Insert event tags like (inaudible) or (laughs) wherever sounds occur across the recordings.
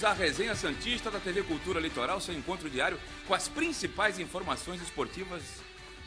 bem-vindos à Resenha Santista da TV Cultura Litoral, seu encontro diário com as principais informações esportivas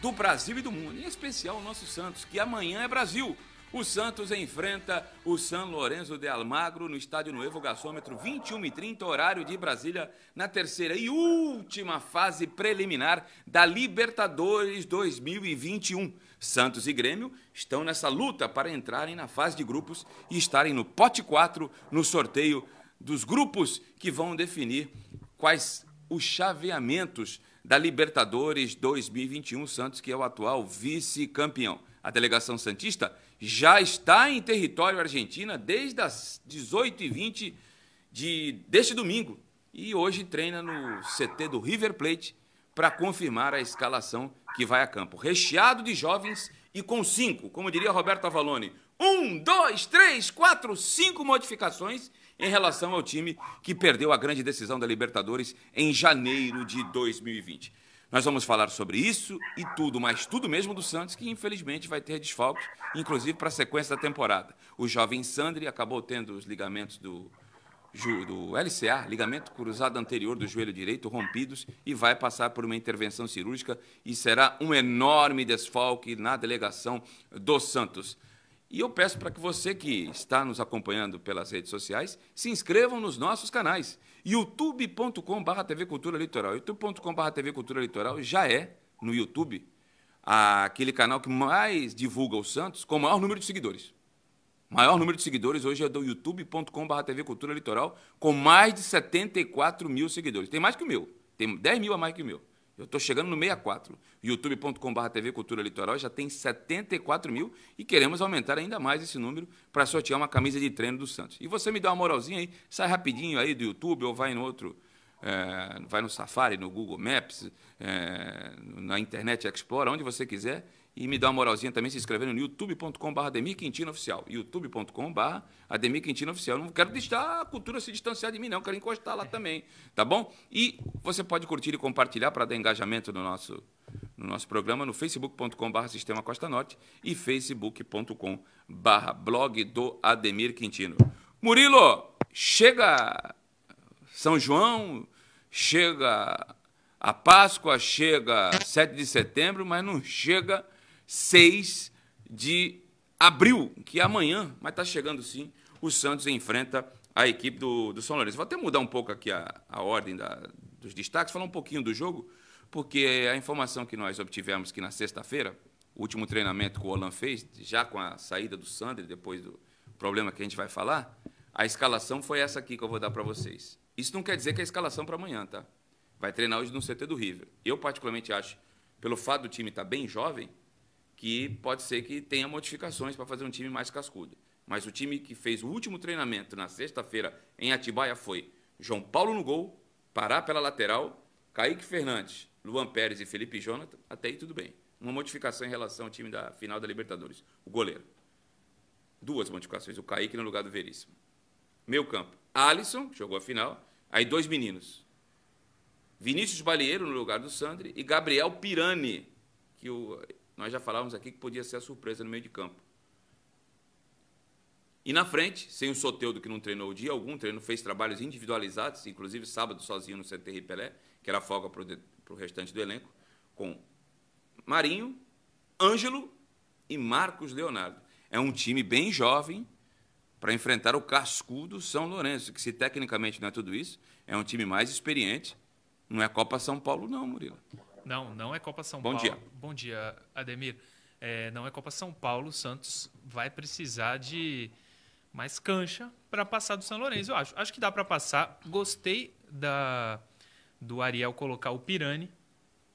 do Brasil e do mundo, em especial o nosso Santos, que amanhã é Brasil. O Santos enfrenta o San Lorenzo de Almagro no estádio Novo Gasômetro, 21 e 30 horário de Brasília, na terceira e última fase preliminar da Libertadores 2021. Santos e Grêmio estão nessa luta para entrarem na fase de grupos e estarem no pote 4 no sorteio dos grupos que vão definir quais os chaveamentos da Libertadores 2021. Santos, que é o atual vice-campeão. A delegação Santista já está em território argentino desde as 18h20 de, deste domingo e hoje treina no CT do River Plate para confirmar a escalação que vai a campo. Recheado de jovens e com cinco, como diria Roberto Avalone, um, dois, três, quatro, cinco modificações em relação ao time que perdeu a grande decisão da Libertadores em janeiro de 2020. Nós vamos falar sobre isso e tudo, mas tudo mesmo do Santos, que infelizmente vai ter desfalques, inclusive para a sequência da temporada. O jovem Sandri acabou tendo os ligamentos do, do LCA, ligamento cruzado anterior do joelho direito, rompidos, e vai passar por uma intervenção cirúrgica e será um enorme desfalque na delegação do Santos. E eu peço para que você que está nos acompanhando pelas redes sociais se inscrevam nos nossos canais youtube.com.br TV Cultura Litoral. youtube.com.br TV Cultura Litoral já é, no YouTube, aquele canal que mais divulga o Santos com o maior número de seguidores. O maior número de seguidores hoje é do youtube.com.br TV Cultura Litoral, com mais de 74 mil seguidores. Tem mais que o meu. Tem 10 mil a mais que o meu. Eu estou chegando no 64. youtube.com.br TV Cultura Litoral já tem 74 mil e queremos aumentar ainda mais esse número para sortear uma camisa de treino do Santos. E você me dá uma moralzinha aí, sai rapidinho aí do YouTube ou vai no outro, é, vai no Safari, no Google Maps, é, na Internet Explorer, onde você quiser e me dá uma moralzinha também se inscrevendo no youtube.com.br Ademir Quintino Oficial. youtube.com.br Ademir Quintino Oficial. Não quero deixar a cultura se distanciar de mim, não. Quero encostar lá também, tá bom? E você pode curtir e compartilhar para dar engajamento no nosso, no nosso programa no facebook.com.br Sistema Costa Norte e facebook.com.br blog do Ademir Quintino. Murilo, chega São João, chega a Páscoa, chega 7 de setembro, mas não chega 6 de abril, que é amanhã, mas está chegando sim, o Santos enfrenta a equipe do, do São Lourenço. Vou até mudar um pouco aqui a, a ordem da, dos destaques, falar um pouquinho do jogo, porque a informação que nós obtivemos que na sexta-feira, o último treinamento que o Olan fez, já com a saída do Sander, depois do problema que a gente vai falar, a escalação foi essa aqui que eu vou dar para vocês. Isso não quer dizer que é a escalação para amanhã, tá? Vai treinar hoje no CT do River. Eu, particularmente, acho, pelo fato do time estar tá bem jovem, que pode ser que tenha modificações para fazer um time mais cascudo. Mas o time que fez o último treinamento na sexta-feira em Atibaia foi João Paulo no gol, Pará pela lateral, Kaique Fernandes, Luan Pérez e Felipe Jonathan, até aí tudo bem. Uma modificação em relação ao time da final da Libertadores, o goleiro. Duas modificações, o Kaique no lugar do Veríssimo. Meu campo, Alisson, que jogou a final, aí dois meninos. Vinícius Balieiro no lugar do Sandri e Gabriel Pirani, que o nós já falávamos aqui que podia ser a surpresa no meio de campo. E na frente, sem o Soteudo que não treinou o dia algum, treinou, fez trabalhos individualizados, inclusive sábado sozinho no CTR Pelé, que era folga para o restante do elenco, com Marinho, Ângelo e Marcos Leonardo. É um time bem jovem para enfrentar o cascudo São Lourenço, que se tecnicamente não é tudo isso, é um time mais experiente. Não é Copa São Paulo, não, Murilo. Não, não é Copa São Bom Paulo. dia. Bom dia, Ademir. É, não é Copa São Paulo. O Santos vai precisar de mais cancha para passar do São Lourenço, eu acho. Acho que dá para passar. Gostei da, do Ariel colocar o Pirani,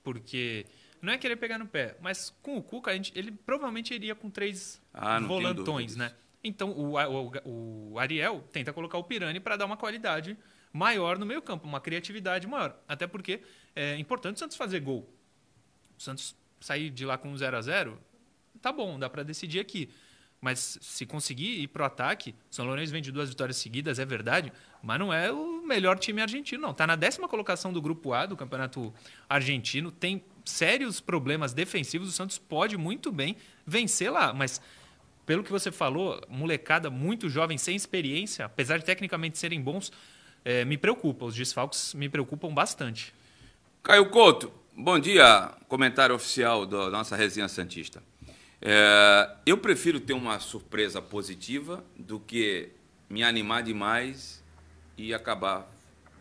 porque não é querer pegar no pé, mas com o Cuca, a gente, ele provavelmente iria com três Ah, volantões, né? Então o, o, o Ariel tenta colocar o Pirani para dar uma qualidade maior no meio campo, uma criatividade maior. Até porque é importante o Santos fazer gol. O Santos sair de lá com 0 a 0 tá bom, dá para decidir aqui. Mas se conseguir ir pro ataque, São Lourenço vem de duas vitórias seguidas, é verdade, mas não é o melhor time argentino, não. Tá na décima colocação do grupo A do Campeonato Argentino, tem sérios problemas defensivos, o Santos pode muito bem vencer lá, mas pelo que você falou, molecada muito jovem, sem experiência, apesar de tecnicamente serem bons, é, me preocupa. Os desfalques me preocupam bastante. Caio Couto, bom dia. Comentário oficial da nossa resenha Santista. É, eu prefiro ter uma surpresa positiva do que me animar demais e acabar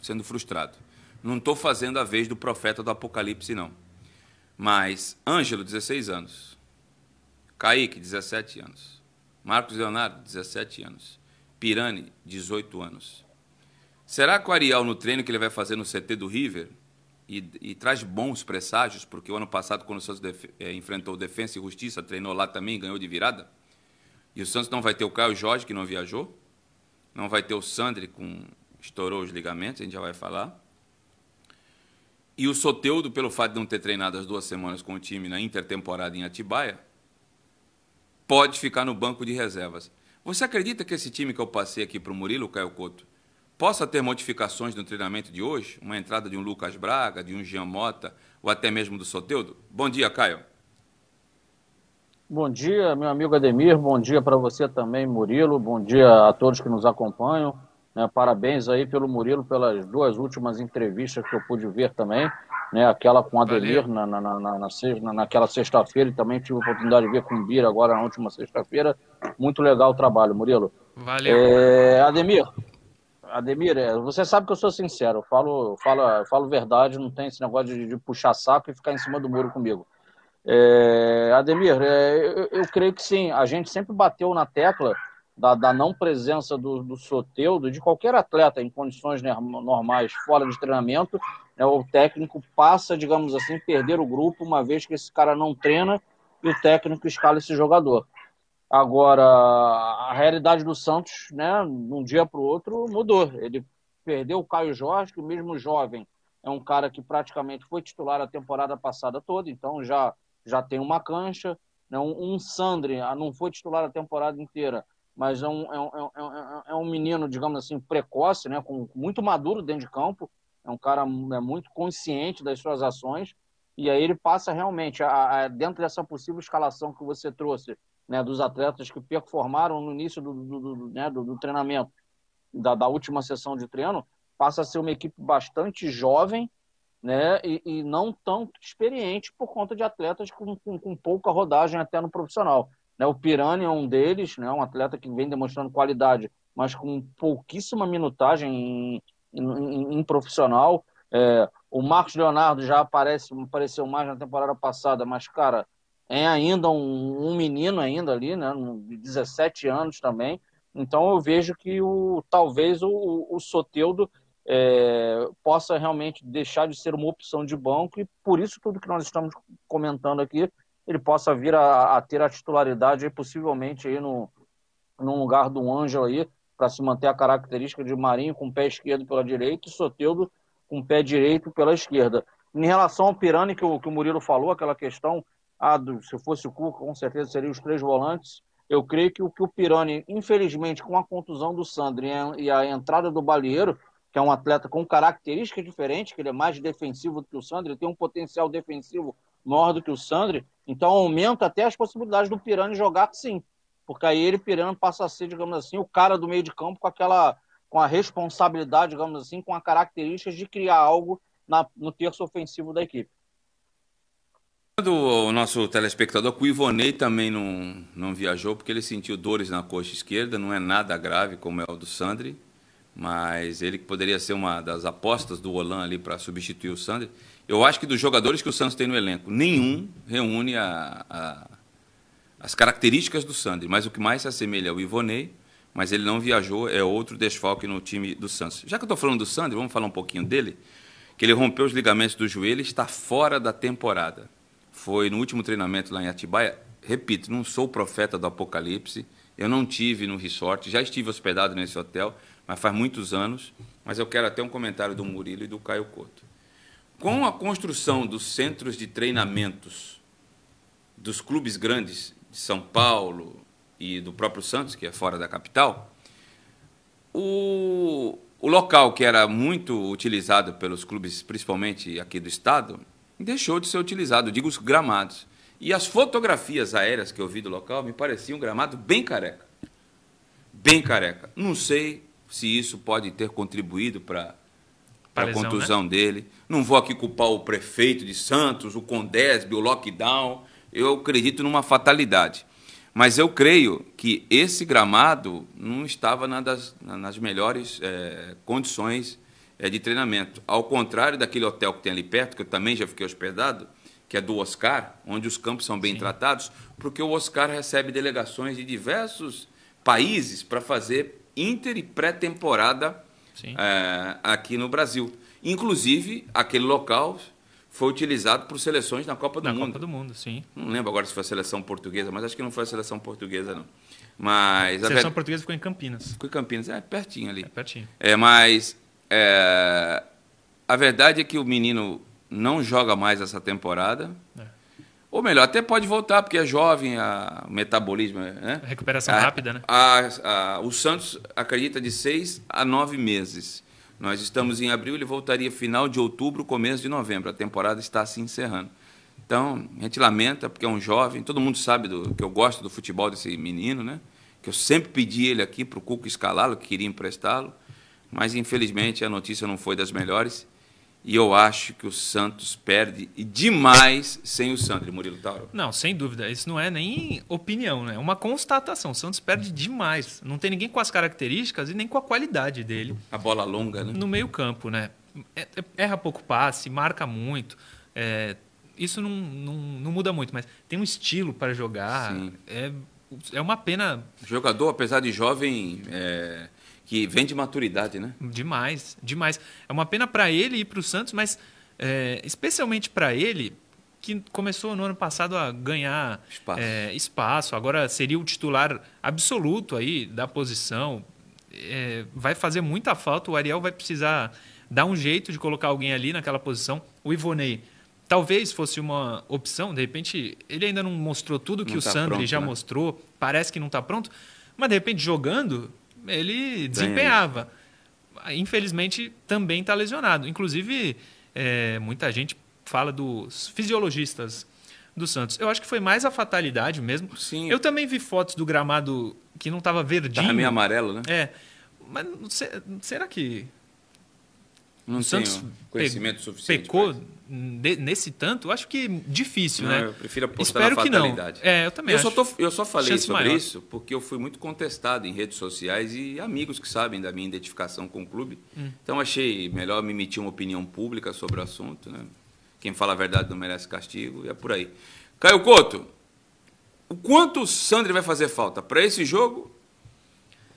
sendo frustrado. Não estou fazendo a vez do profeta do Apocalipse, não. Mas Ângelo, 16 anos. Kaique, 17 anos. Marcos Leonardo, 17 anos. Pirani, 18 anos. Será que o Ariel, no treino que ele vai fazer no CT do River, e, e traz bons presságios, porque o ano passado, quando o Santos é, enfrentou Defensa e Justiça, treinou lá também, ganhou de virada. E o Santos não vai ter o Caio Jorge, que não viajou. Não vai ter o Sandri, com estourou os ligamentos, a gente já vai falar. E o Soteudo, pelo fato de não ter treinado as duas semanas com o time na intertemporada em Atibaia, pode ficar no banco de reservas. Você acredita que esse time que eu passei aqui para o Murilo, Caio Couto, possa ter modificações no treinamento de hoje? Uma entrada de um Lucas Braga, de um Jean Mota, ou até mesmo do Soteudo? Bom dia, Caio. Bom dia, meu amigo Ademir. Bom dia para você também, Murilo. Bom dia a todos que nos acompanham. Né, parabéns aí pelo Murilo pelas duas últimas entrevistas que eu pude ver também. Né, aquela com o Ademir na, na, na, na, naquela sexta-feira e também tive a oportunidade de ver com o Bira agora na última sexta-feira. Muito legal o trabalho, Murilo. Valeu. É, Ademir, Ademir, é, você sabe que eu sou sincero, eu falo, falo, falo verdade, não tem esse negócio de, de puxar saco e ficar em cima do muro comigo. É, Ademir, é, eu, eu, creio que sim, a gente sempre bateu na tecla da, da não presença do, do Soteudo, de qualquer atleta em condições normais, fora de treinamento, né, o técnico passa, digamos assim, perder o grupo, uma vez que esse cara não treina e o técnico escala esse jogador. Agora, a realidade do Santos, né, de um dia para o outro, mudou. Ele perdeu o Caio Jorge, que mesmo jovem é um cara que praticamente foi titular a temporada passada toda, então já, já tem uma cancha. Né, um, um Sandri ah, não foi titular a temporada inteira, mas é um, é um, é um, é um menino, digamos assim, precoce, né, com, muito maduro dentro de campo. É um cara é muito consciente das suas ações. E aí ele passa realmente, a, a, dentro dessa possível escalação que você trouxe, né, dos atletas que performaram no início do, do, do, né, do, do treinamento, da, da, última sessão de treino, passa a ser uma equipe bastante jovem né, e, e não tão experiente por conta de atletas com, com, com, pouca rodagem até no profissional. Né, o Pirani é um deles, né, um atleta que vem demonstrando qualidade, mas com pouquíssima minutagem em, em, em profissional. É, o Marcos Leonardo já aparece, apareceu mais na temporada passada, mas, cara, é ainda um, um, menino ainda ali, né, de 17 anos também. Então eu vejo que o, talvez o, o Soteudo é, possa realmente deixar de ser uma opção de banco e por isso tudo que nós estamos comentando aqui, ele possa vir a, a ter a titularidade aí, possivelmente aí no, no lugar do Ângelo aí, para se manter a característica de Marinho com o pé esquerdo pela direita e Soteudo com o pé direito pela esquerda. Em relação ao Pirani, que o, que o Murilo falou, aquela questão ah, se fosse o Cuca, com certeza seriam os três volantes. Eu creio que o que o Pirani, infelizmente, com a contusão do Sandro e a entrada do Balieiro, que é um atleta com características diferentes, que ele é mais defensivo do que o Sandro, ele tem um potencial defensivo maior do que o Sandro, então aumenta até as possibilidades do Pirani jogar sim, porque aí ele, Pirani, passa a ser, digamos assim, o cara do meio de campo com aquela, com a responsabilidade, digamos assim, com a característica de criar algo na, no terço ofensivo da equipe. O nosso telespectador, o Ivonei também não, não viajou, porque ele sentiu dores na coxa esquerda, não é nada grave como é o do Sandri, mas ele que poderia ser uma das apostas do Olan ali para substituir o Sandri. Eu acho que dos jogadores que o Santos tem no elenco, nenhum reúne a, a, as características do Sandri, mas o que mais se assemelha ao Ivonei, mas ele não viajou, é outro desfalque no time do Santos. Já que eu estou falando do Sandri, vamos falar um pouquinho dele, que ele rompeu os ligamentos do joelho e está fora da temporada foi no último treinamento lá em Atibaia. Repito, não sou profeta do Apocalipse, eu não tive no resort, já estive hospedado nesse hotel, mas faz muitos anos. Mas eu quero até um comentário do Murilo e do Caio Couto. Com a construção dos centros de treinamentos dos clubes grandes de São Paulo e do próprio Santos, que é fora da capital, o, o local que era muito utilizado pelos clubes, principalmente aqui do estado, deixou de ser utilizado, digo os gramados. E as fotografias aéreas que eu vi do local me pareciam um gramado bem careca. Bem careca. Não sei se isso pode ter contribuído para a lesão, contusão dele. Não vou aqui culpar o prefeito de Santos, o Condesb, o lockdown. Eu acredito numa fatalidade. Mas eu creio que esse gramado não estava nas melhores eh, condições eh, de treinamento. Ao contrário daquele hotel que tem ali perto, que eu também já fiquei hospedado, que é do Oscar, onde os campos são bem tratados, porque o Oscar recebe delegações de diversos países para fazer inter e pré-temporada Sim. é, aqui no Brasil. Inclusive, aquele local foi utilizado por seleções na Copa do Na Mundo. Copa do Mundo, sim. Não lembro agora se foi a seleção portuguesa, mas acho que não foi a seleção portuguesa, não. Mas A a seleção ver- portuguesa ficou em Campinas. ficou em Campinas, é pertinho ali. É pertinho. É, mas é, a verdade é que o menino não joga mais essa temporada. É. Ou melhor, até pode voltar, porque é jovem, a o metabolismo, né? Recuperação A- rápida, né? a- a- o Santos acredita de seis a nove meses. Nós estamos em abril, ele voltaria final de outubro, começo de novembro. A temporada está se encerrando. Então, a gente lamenta, porque é um jovem, todo mundo sabe do, que eu gosto do futebol desse menino, né? Que eu sempre pedi ele aqui para o Cuco escalá-lo, que queria emprestá-lo, mas infelizmente a notícia não foi das melhores. E eu acho que o Santos perde demais sem o Sandro, Murilo Tauro. Não, sem dúvida. Isso não é nem opinião, né? É uma constatação. O Santos perde demais. Não tem ninguém com as características e nem com a qualidade dele A bola longa, né? no meio-campo, né? É- é- Erra pouco passe, marca muito. É, isso não, não, não muda muito, mas tem um estilo para jogar. Sim. É, é uma pena Jogador, apesar de jovem, é, que vem de maturidade, né? Demais, demais. É uma pena para ele e para o Santos, mas é, especialmente para ele, que começou no ano passado a ganhar Espaço. é, espaço, agora seria o titular absoluto aí da posição. É, vai fazer muita falta, o Ariel vai precisar dar um jeito de colocar alguém ali naquela posição. O Ivonei talvez fosse uma opção, de repente ele ainda não mostrou tudo que Não o tá Sandri pronto, já né? mostrou, parece que não está pronto, mas de repente jogando, ele Tem desempenhava. Infelizmente também está lesionado. Inclusive, é, muita gente fala dos fisiologistas do Santos. Eu acho que foi mais a fatalidade mesmo. Sim. Eu também vi fotos do gramado que não estava verdinho. Tá meio amarelo, né? É. Mas será que Não o Santos conhecimento suficiente. pecou de- nesse tanto? Eu acho que difícil, Não, né? eu prefiro apostar Espero na que não. fatalidade. É, eu também Eu acho. só, tô- eu só falei Chance sobre maior. isso porque eu fui muito contestado em redes sociais e amigos que sabem da minha identificação com o clube. Hum. Então achei melhor me emitir uma opinião pública sobre o assunto. Né? Quem fala a verdade não merece castigo e é por aí. Caio Couto, o quanto o Sandri vai fazer falta para esse jogo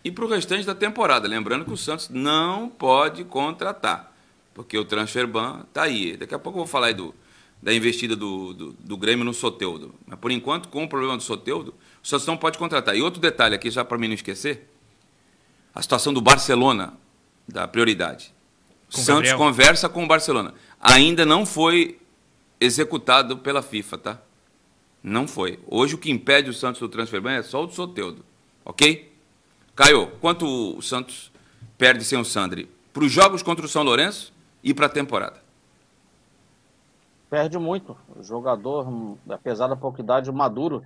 e para o restante da temporada? Lembrando que o Santos não pode contratar, porque o transfer ban está aí. Daqui a pouco eu vou falar aí do, da investida do, do, do Grêmio no Soteudo. Mas por enquanto, com o problema do Soteudo, o Santos não pode contratar. E outro detalhe aqui, já para mim não esquecer, a situação do Barcelona, da prioridade. Com Santos Gabriel. conversa com o Barcelona. Ainda não foi executado pela FIFA, tá? Não foi. Hoje o que impede o Santos do transfer ban é só o do Soteudo. Ok? Caio, quanto o Santos perde sem o Sandri? Para os jogos contra o São Lourenço e para a temporada? Perde muito. O jogador, apesar da pouca idade, maduro,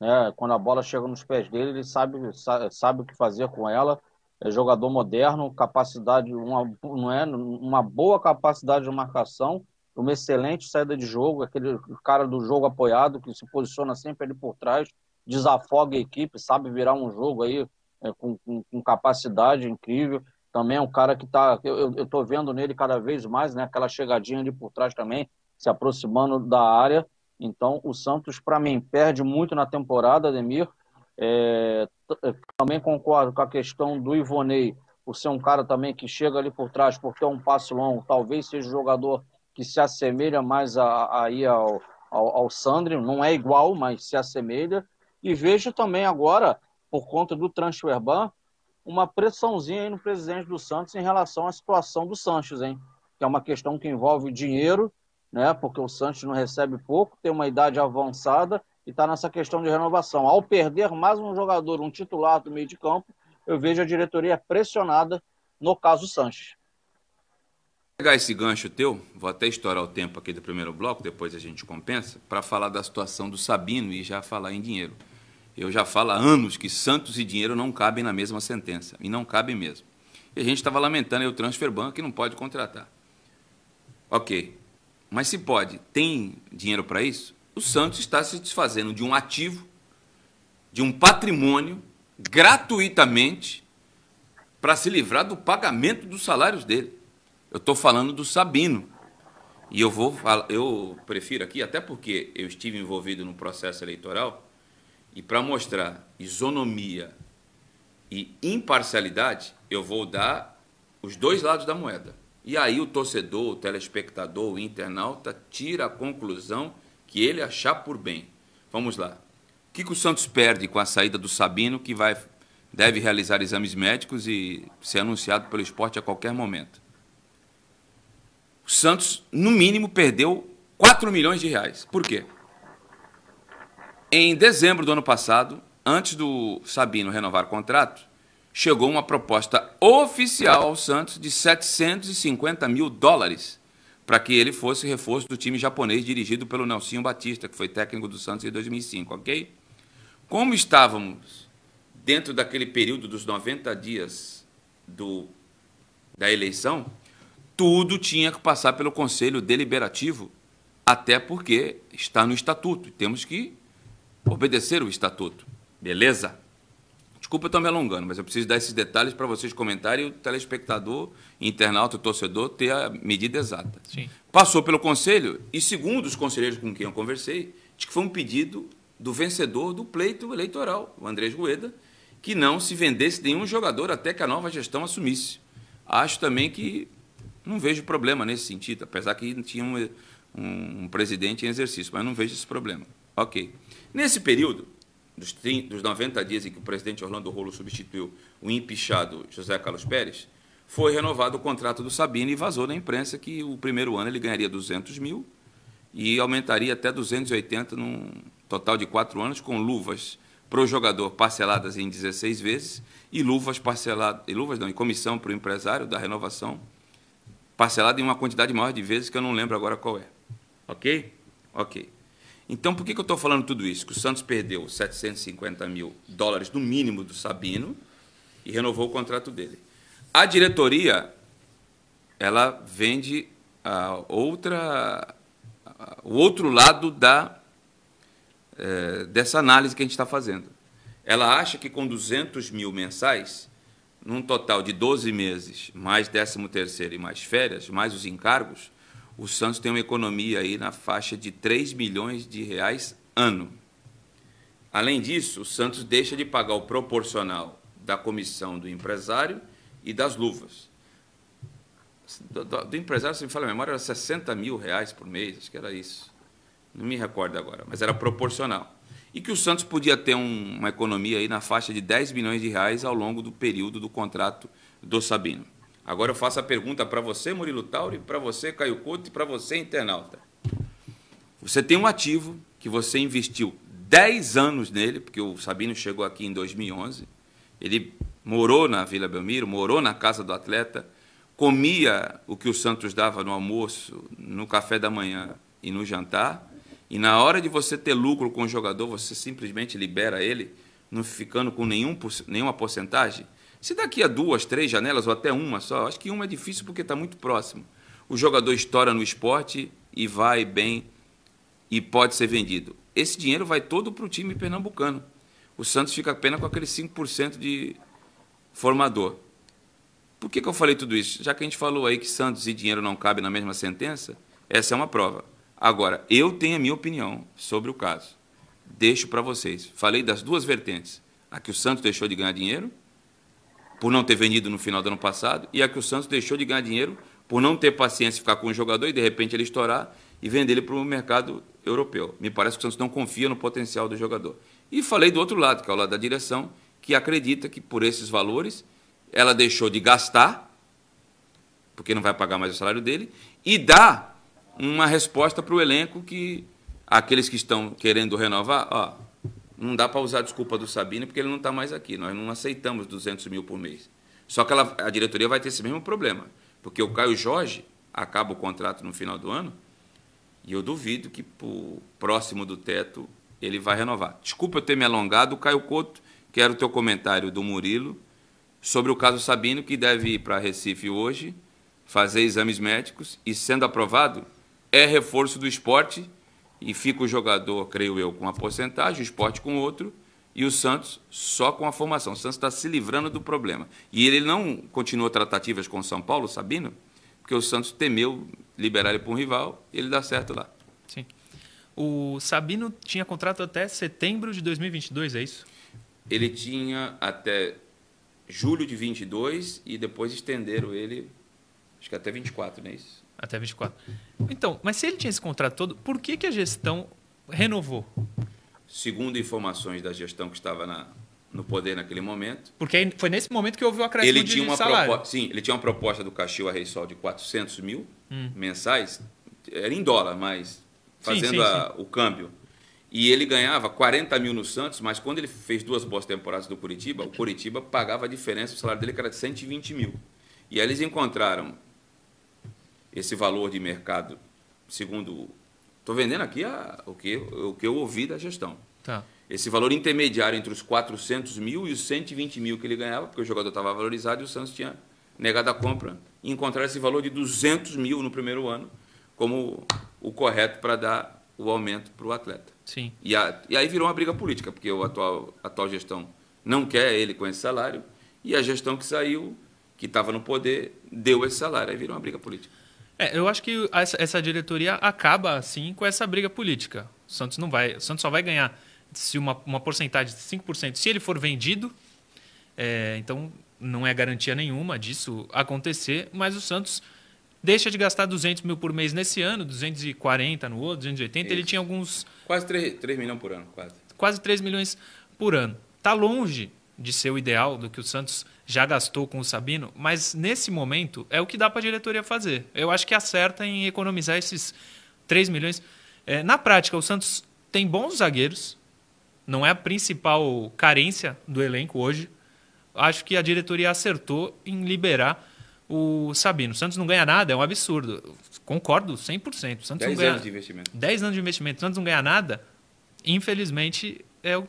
né? Quando a bola chega nos pés dele, ele sabe, sa- sabe o que fazer com ela. É jogador moderno, capacidade, uma, não é, uma boa capacidade de marcação, uma excelente saída de jogo, aquele cara do jogo apoiado que se posiciona sempre ali por trás, desafoga a equipe, sabe virar um jogo aí é, com, com, com capacidade incrível. Também é um cara que tá, eu, eu, tô vendo nele cada vez mais, né? Aquela chegadinha ali por trás também, se aproximando da área. Então, o Santos, para mim, perde muito na temporada, Ademir. É, t- também concordo com a questão do Ivonei, por ser um cara também que chega ali por trás, porque é um passe longo, talvez seja um jogador que se assemelha mais a, aí ao, ao, ao Sandri, não é igual, mas se assemelha. E vejo também agora, por conta do transfer ban, uma pressãozinha aí no presidente do Santos em relação à situação do Sanches, hein? Que é uma questão que envolve dinheiro, né? Porque o Santos não recebe pouco, tem uma idade avançada e está nessa questão de renovação. Ao perder mais um jogador, um titular do meio de campo, eu vejo a diretoria pressionada no caso Sanches. Vou pegar esse gancho teu, vou até estourar o tempo aqui do primeiro bloco, depois a gente compensa, para falar da situação do Sabino e já falar em dinheiro. Eu já falo há anos que Santos e dinheiro não cabem na mesma sentença, e não cabem mesmo. E a gente estava lamentando aí o transfer ban que não pode contratar. Ok. Mas se pode, tem dinheiro para isso? O Santos está se desfazendo de um ativo, de um patrimônio, gratuitamente, para se livrar do pagamento dos salários dele. Eu estou falando do Sabino. E eu vou eu prefiro aqui, até porque eu estive envolvido no processo eleitoral, e para mostrar isonomia e imparcialidade, eu vou dar os dois lados da moeda. E aí o torcedor, o telespectador, o internauta tira a conclusão que ele achar por bem. Vamos lá. O que, que o Santos perde com a saída do Sabino, que vai deve realizar exames médicos e ser anunciado pelo esporte a qualquer momento? O Santos, no mínimo, perdeu 4 milhões de reais. Por quê? Em dezembro do ano passado, antes do Sabino renovar o contrato, chegou uma proposta oficial ao Santos de 750 mil dólares para que ele fosse reforço do time japonês dirigido pelo Nelsinho Batista, que foi técnico do Santos em 2005, ok? Como estávamos dentro daquele período dos 90 dias do, da eleição, tudo tinha que passar pelo Conselho Deliberativo, até porque está no Estatuto. Temos que obedecer o Estatuto. Beleza? Desculpa eu estar me alongando, mas eu preciso dar esses detalhes para vocês comentarem e o telespectador, internauta, o torcedor ter a medida exata. Sim. Passou pelo conselho e, segundo os conselheiros com quem eu conversei, de que foi um pedido do vencedor do pleito eleitoral, o Andrés Rueda, que não se vendesse nenhum jogador até que a nova gestão assumisse. Acho também que não vejo problema nesse sentido, apesar que tinha um, um, um presidente em exercício, mas não vejo esse problema. Ok. Nesse período, dos, 30, dos 90 dias em que o presidente Orlando Rolo substituiu o empichado José Carlos Pérez, foi renovado o contrato do Sabino e vazou na imprensa que o primeiro ano ele ganharia 200 mil e aumentaria até 280 num total de quatro anos, com luvas para o jogador parceladas em 16 vezes e luvas parceladas, e luvas não, e comissão para o empresário da renovação parcelada em uma quantidade maior de vezes que eu não lembro agora qual é. Ok? Ok. Então, por que, que eu estou falando tudo isso? Que o Santos perdeu 750 mil dólares no mínimo do Sabino e renovou o contrato dele. A diretoria, ela vende a outra, o outro lado da, é, dessa análise que a gente está fazendo. Ela acha que com 200 mil mensais, num total de 12 meses, mais 13 terceiro e mais férias, mais os encargos, o Santos tem uma economia aí na faixa de 3 milhões de reais ano. Além disso, o Santos deixa de pagar o proporcional da comissão do empresário e das luvas. Do, do, do empresário, se me fala a memória, era 60 mil reais por mês, acho que era isso. Não me recordo agora, mas era proporcional. E que o Santos podia ter um, uma economia aí na faixa de 10 milhões de reais ao longo do período do contrato do Sabino. Agora eu faço a pergunta para você, Murilo Tauri, para você, Caio Couto, e para você, internauta. Você tem um ativo que você investiu 10 anos nele, porque o Sabino chegou aqui em 2011. Ele morou na Vila Belmiro, morou na casa do atleta, comia o que o Santos dava no almoço, no café da manhã e no jantar. E na hora de você ter lucro com o jogador, você simplesmente libera ele, não ficando com nenhum, nenhuma porcentagem. Se daqui a duas, três janelas ou até uma só, acho que uma é difícil porque está muito próximo. O jogador estoura no esporte e vai bem e pode ser vendido. Esse dinheiro vai todo para o time pernambucano. O Santos fica apenas com aquele 5% de formador. Por que, que eu falei tudo isso? Já que a gente falou aí que Santos e dinheiro não cabem na mesma sentença, essa é uma prova. Agora, eu tenho a minha opinião sobre o caso. Deixo para vocês. Falei das duas vertentes. A que o Santos deixou de ganhar dinheiro por não ter vendido no final do ano passado, e a que o Santos deixou de ganhar dinheiro por não ter paciência ficar com o jogador e de repente ele estourar e vender ele para o mercado europeu. Me parece que o Santos não confia no potencial do jogador. E falei do outro lado, que é o lado da direção, que acredita que por esses valores ela deixou de gastar, porque não vai pagar mais o salário dele, e dá uma resposta para o elenco que aqueles que estão querendo renovar, ó, não dá para usar a desculpa do Sabino porque ele não está mais aqui. Nós não aceitamos 200 mil por mês. Só que ela, a diretoria vai ter esse mesmo problema, porque o Caio Jorge acaba o contrato no final do ano e eu duvido que por próximo do teto ele vai renovar. Desculpa eu ter me alongado, Caio Couto, quero o teu comentário do Murilo sobre o caso Sabino, que deve ir para Recife hoje, fazer exames médicos e, sendo aprovado, é reforço do esporte e fica o jogador, creio eu, com uma porcentagem, o esporte com outro e o Santos só com a formação. O Santos está se livrando do problema. E ele não continuou tratativas com o São Paulo, Sabino, porque o Santos temeu liberar ele para um rival e ele dá certo lá. Sim. O Sabino tinha contrato até setembro de 2022, é isso? Ele tinha até julho de 22 e depois estenderam ele, acho que até 24, não é isso? Até 24. Então, mas se ele tinha esse contrato todo, por que, que a gestão renovou? Segundo informações da gestão que estava na, no poder naquele momento. Porque foi nesse momento que houve o acréscimo ele tinha de uma salário. Proposta, sim, ele tinha uma proposta do Caxiu a Reisol de 400 mil hum. mensais. Era em dólar, mas fazendo sim, sim, a, sim. o câmbio. E ele ganhava 40 mil no Santos, mas quando ele fez duas boas temporadas do Curitiba, o Curitiba pagava a diferença, o salário dele era de 120 mil. E aí eles encontraram esse valor de mercado, segundo. Estou vendendo aqui a, o, que, o que eu ouvi da gestão. Tá. Esse valor intermediário entre os 400 mil e os 120 mil que ele ganhava, porque o jogador estava valorizado e o Santos tinha negado a compra, e encontrar esse valor de 200 mil no primeiro ano como o correto para dar o aumento para o atleta. Sim. E, a, e, aí virou uma briga política, porque a atual, a atual gestão não quer ele com esse salário, e a gestão que saiu, que estava no poder, deu esse salário. Aí virou uma briga política. É, eu acho que essa, diretoria acaba assim com essa briga política. O Santos não vai, o Santos só vai ganhar se uma, uma porcentagem de 5% se ele for vendido. É, então não é garantia nenhuma disso acontecer, mas o Santos deixa de gastar 200 mil por mês nesse ano, 240 no outro, 280. Isso. Ele tinha alguns. Quase 3, 3 milhões por ano, quase. Quase 3 milhões por ano. Está longe de ser o ideal do que o Santos já gastou com o Sabino, mas nesse momento é o que dá para a diretoria fazer. Eu acho que acerta em economizar esses 3 milhões. É, na prática, o Santos tem bons zagueiros, não é a principal carência do elenco hoje. Acho que a diretoria acertou em liberar o Sabino. O Santos não ganha nada, é um absurdo. Concordo 100%. O Santos 10 ganha, anos de investimento. 10 anos de investimento. O Santos não ganha nada, infelizmente, é,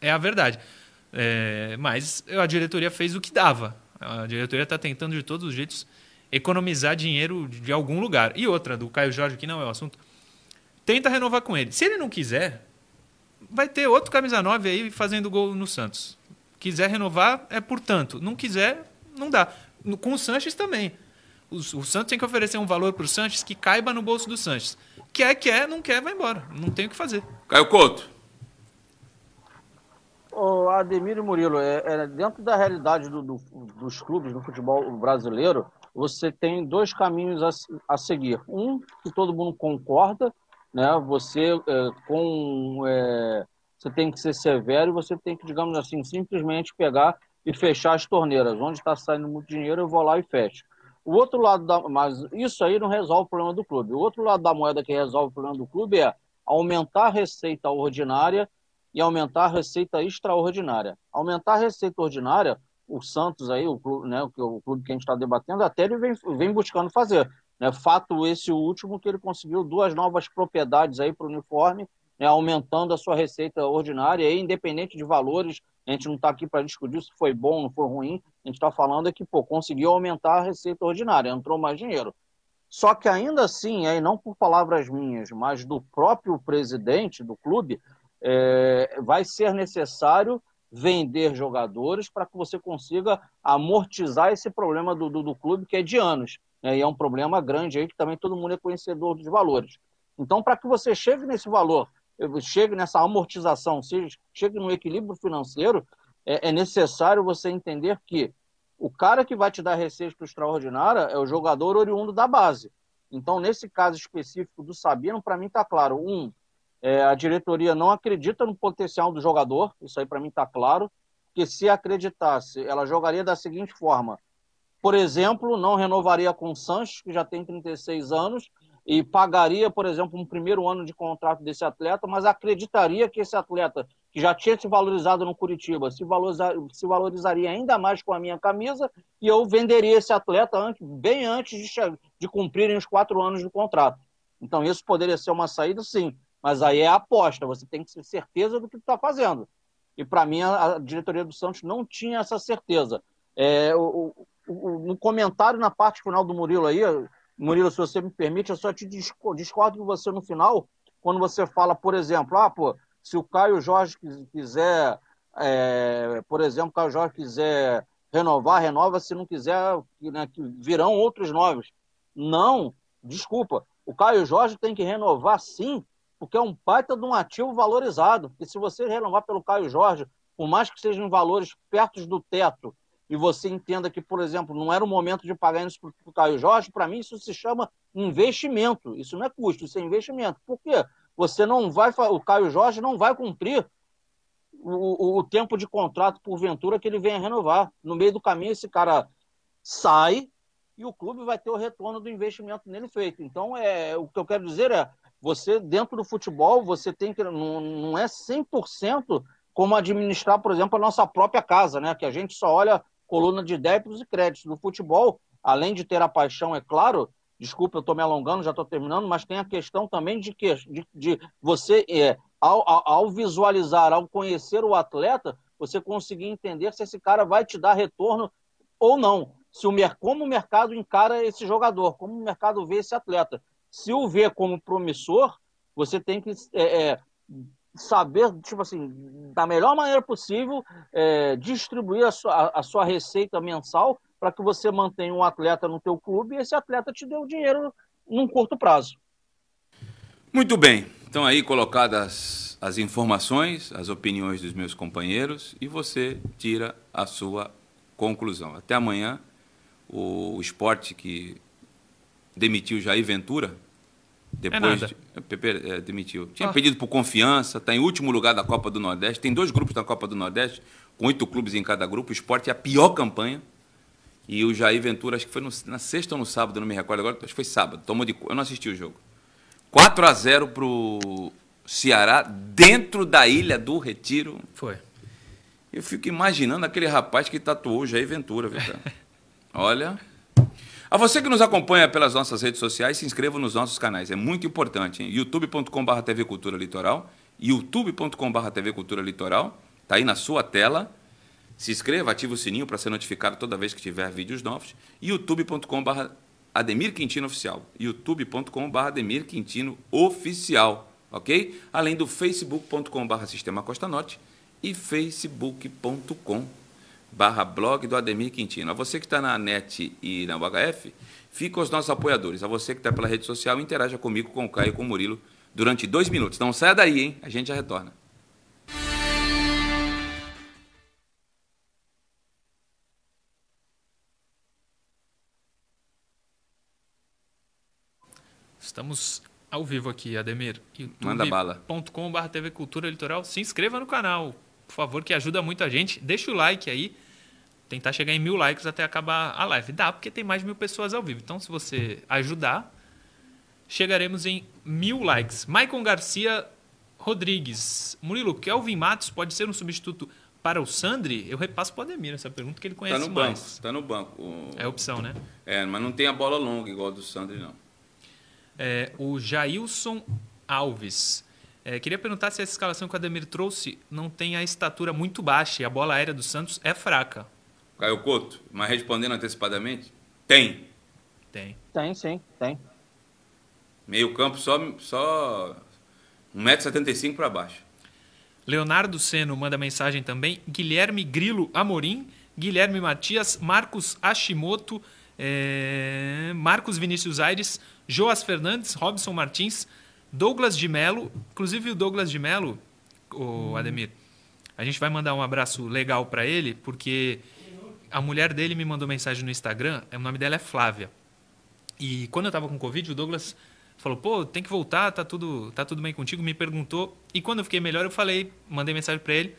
é a verdade. É, mas a diretoria fez o que dava. A diretoria está tentando de todos os jeitos economizar dinheiro de algum lugar. E outra, do Caio Jorge, que não é o assunto, tenta renovar com ele. Se ele não quiser, vai ter outro camisa 9 aí fazendo gol no Santos. Quiser renovar, é portanto. Não quiser, não dá. Com o Sanches também. O, o Santos tem que oferecer um valor para o Sanches que caiba no bolso do Sanches. Quer, quer, não quer, vai embora. Não tem o que fazer. Caio Couto. Ô, Ademir e Murilo, é, é, dentro da realidade do, do, dos clubes do futebol brasileiro, você tem dois caminhos a, a seguir. Um, que todo mundo concorda, né? você, é, com, é, você tem que ser severo e você tem que, digamos assim, simplesmente pegar e fechar as torneiras. Onde está saindo muito dinheiro, eu vou lá e fecho. O outro lado da. Mas isso aí não resolve o problema do clube. O outro lado da moeda que resolve o problema do clube é aumentar a receita ordinária e aumentar a receita extraordinária. Aumentar a receita ordinária, o Santos aí, o clube, né, o clube que a gente está debatendo, até ele vem, vem buscando fazer. Né? Fato esse último que ele conseguiu duas novas propriedades aí para o uniforme, né, aumentando a sua receita ordinária, aí, independente de valores. A gente não está aqui para discutir se foi bom ou não foi ruim. A gente está falando é que pô, conseguiu aumentar a receita ordinária, entrou mais dinheiro. Só que ainda assim, aí não por palavras minhas, mas do próprio presidente do clube, é, vai ser necessário vender jogadores para que você consiga amortizar esse problema do, do, do clube, que é de anos. Né? E é um problema grande aí, que também todo mundo é conhecedor dos valores. Então, para que você chegue nesse valor, chegue nessa amortização, chegue no equilíbrio financeiro, é, é necessário você entender que o cara que vai te dar receita extraordinária é o jogador oriundo da base. Então, nesse caso específico do Sabino, para mim está claro. Um, é, a diretoria não acredita no potencial do jogador, isso aí para mim está claro, que se acreditasse, ela jogaria da seguinte forma. Por exemplo, não renovaria com o Sanches, que já tem 36 anos, e pagaria, por exemplo, um primeiro ano de contrato desse atleta, mas acreditaria que esse atleta, que já tinha se valorizado no Curitiba, se, valorizar, se valorizaria ainda mais com a minha camisa, e eu venderia esse atleta antes, bem antes de, de cumprirem os quatro anos de contrato. Então, isso poderia ser uma saída, sim. Mas aí é aposta, você tem que ter certeza do que está fazendo. E para mim, a, diretoria do Santos não tinha essa certeza. É, o, o, no comentário, na parte final do Murilo aí, Murilo, se você me permite, eu só te discordo com você no final, quando você fala, por exemplo, ah, pô, se o Caio Jorge quiser, é, por exemplo, o Caio Jorge quiser renovar, renova, se não quiser, né, virão outros novos. Não, desculpa, o Caio Jorge tem que renovar sim, porque é um baita de um ativo valorizado. E se você renovar pelo Caio Jorge, por mais que sejam valores perto do teto, e você entenda que, por exemplo, não era o momento de pagar isso para o Caio Jorge, para mim isso se chama investimento. Isso não é custo, isso é investimento. Por quê? Você não vai, o Caio Jorge não vai cumprir o, o, o tempo de contrato por ventura que ele venha renovar. No meio do caminho, esse cara sai e o clube vai ter o retorno do investimento nele feito. Então, é, o que eu quero dizer é, você, dentro do futebol, você tem que. Não, não é 100% como administrar, por exemplo, a nossa própria casa, né? Que a gente só olha coluna de débitos e créditos. No futebol, além de ter a paixão, é claro, desculpa, eu estou me alongando, já estou terminando, mas tem a questão também de que de, de você, é, ao, ao, visualizar, ao conhecer o atleta, você conseguir entender se esse cara vai te dar retorno ou não. Se o, como o mercado encara esse jogador, como o mercado vê esse atleta. Se o vê como promissor, você tem que é, é, saber, tipo assim, da melhor maneira possível, é, distribuir a sua, a sua receita mensal para que você mantenha um atleta no teu clube e esse atleta te dê o dinheiro num curto prazo. Muito bem. Então aí colocadas as informações, as opiniões dos meus companheiros e você tira a sua conclusão. Até amanhã, o esporte que demitiu Jair Ventura, depois é de, Pepe, é, demitiu. Tinha ah. pedido por confiança, está em último lugar da Copa do Nordeste. Tem dois grupos da Copa do Nordeste, com oito clubes em cada grupo. O esporte é a pior campanha. E o Jair Ventura, acho que foi no, na sexta ou no sábado, não me recordo agora, acho que foi sábado. Tomou de, eu não assisti o jogo. 4 a 0 pro Ceará, dentro da ilha do Retiro. Foi. Eu fico imaginando aquele rapaz que tatuou o Jair Ventura, viu, (laughs) Olha. A você que nos acompanha pelas nossas redes sociais, se inscreva nos nossos canais. É muito importante, hein? youtube.com.br TV Cultura Litoral, youtube.com.br TV Cultura Litoral, tá aí na sua tela. Se inscreva, ative o sininho para ser notificado toda vez que tiver vídeos novos. youtube.com.br Ademir Quintino Oficial. youtube.com.br Ademir Quintino Oficial. Ok? Além do facebook.com.br Sistema Costa Norte e facebook.com.br blog do Ademir Quintino. A você que está na net e na UHF, fica os nossos apoiadores. A você que está pela rede social, interaja comigo, com o Caio e com o Murilo durante dois minutos. Não saia daí, hein? A gente já retorna. Estamos ao vivo aqui, Ademir. Youtube.com.br TV Cultura Litoral. Se inscreva no canal, por favor, que ajuda muito a gente. Deixa o like aí. Tentar chegar em mil likes até acabar a live. Dá, porque tem mais de mil pessoas ao vivo. Então, se você ajudar, chegaremos em mil likes. Maicon Garcia Rodrigues. Murilo, Kelvin Matos pode ser um substituto para o Sandri? Eu repasso para o Ademir essa pergunta que ele conhece tá no mais. Banco, tá no banco. O... É opção, né? É, mas não tem a bola longa igual a do Sandri, não. É, o Jailson Alves. É, queria perguntar se essa escalação que o Ademir trouxe não tem a estatura muito baixa e a bola aérea do Santos é fraca. Caio Couto, mas respondendo antecipadamente, tem. Tem. Tem, sim, tem. Meio campo só, só 1,75m para baixo. Leonardo Seno manda mensagem também. Guilherme Grilo Amorim, Guilherme Matias, Marcos Hashimoto, é... Marcos Vinícius Aires, Joas Fernandes, Robson Martins, Douglas de Melo. Inclusive o Douglas de Melo, o Ademir, a gente vai mandar um abraço legal para ele, porque a mulher dele me mandou mensagem no Instagram, o nome dela é Flávia. E quando eu estava com Covid, o Douglas falou: pô, tem que voltar, tá tudo, tá tudo bem contigo? Me perguntou. E quando eu fiquei melhor, eu falei, mandei mensagem para ele.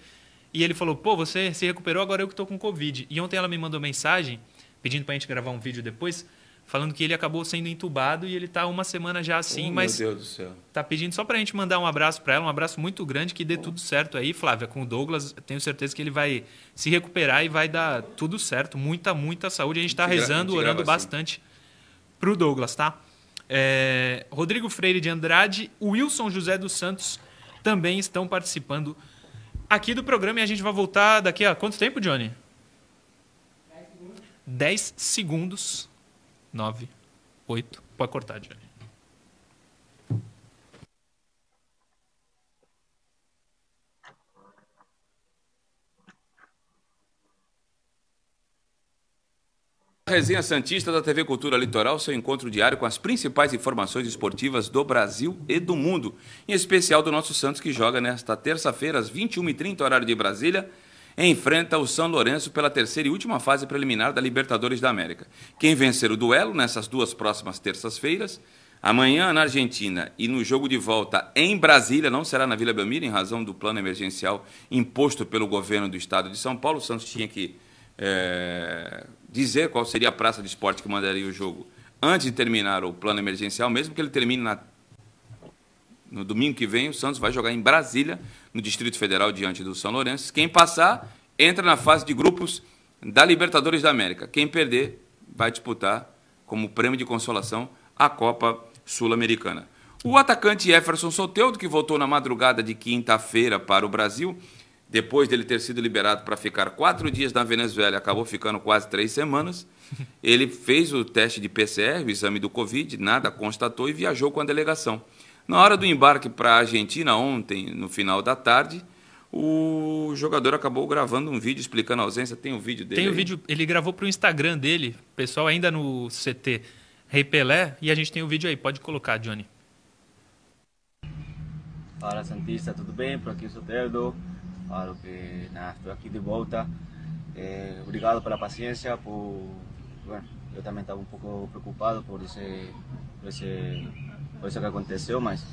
E ele falou: pô, você se recuperou, agora eu que estou com Covid. E ontem ela me mandou mensagem, pedindo para a gente gravar um vídeo depois falando que ele acabou sendo entubado e ele está uma semana já assim, oh, mas meu Deus do céu. tá pedindo só para a gente mandar um abraço para ela, um abraço muito grande, que dê oh. tudo certo aí, Flávia, com o Douglas, tenho certeza que ele vai se recuperar e vai dar tudo certo, muita, muita saúde, a gente está rezando, orando assim. bastante para o Douglas, tá? É, Rodrigo Freire de Andrade, Wilson José dos Santos também estão participando aqui do programa e a gente vai voltar daqui a quanto tempo, Johnny? 10 segundos. 9, 8. Pode cortar, Johnny. Resenha Santista da TV Cultura Litoral, seu encontro diário com as principais informações esportivas do Brasil e do mundo, em especial do nosso Santos que joga nesta terça-feira às 21h30, horário de Brasília, enfrenta o São Lourenço pela terceira e última fase preliminar da Libertadores da América. Quem vencer o duelo nessas duas próximas terças-feiras, amanhã na Argentina e no jogo de volta em Brasília, não será na Vila Belmiro, em razão do plano emergencial imposto pelo governo do estado de São Paulo, o Santos tinha que é, dizer qual seria a praça de esporte que mandaria o jogo antes de terminar o plano emergencial, mesmo que ele termine na, no domingo que vem, o Santos vai jogar em Brasília, no Distrito Federal, diante do São Lourenço. Quem passar, entra na fase de grupos da Libertadores da América. Quem perder, vai disputar como prêmio de consolação a Copa Sul-Americana. O atacante Jefferson Soteudo, que voltou na madrugada de quinta-feira para o Brasil, depois dele ter sido liberado para ficar quatro dias na Venezuela, acabou ficando quase três semanas. (laughs) Ele fez o teste de PCR, o exame do Covid, nada constatou e viajou com a delegação. Na hora do embarque para a Argentina, ontem, no final da tarde, o jogador acabou gravando um vídeo explicando a ausência. Tem o um vídeo dele? Tem o um vídeo, ele gravou para o Instagram dele, pessoal ainda no CT Rei Pelé, e a gente tem o um vídeo aí, pode colocar, Johnny. Fala Santista, tudo bem? Por aqui o Soteldo. Falo que nada, estou aqui de volta. É, obrigado pela paciência, por, bueno, eu também estava um pouco preocupado por esse, por esse, isso que aconteceu, mas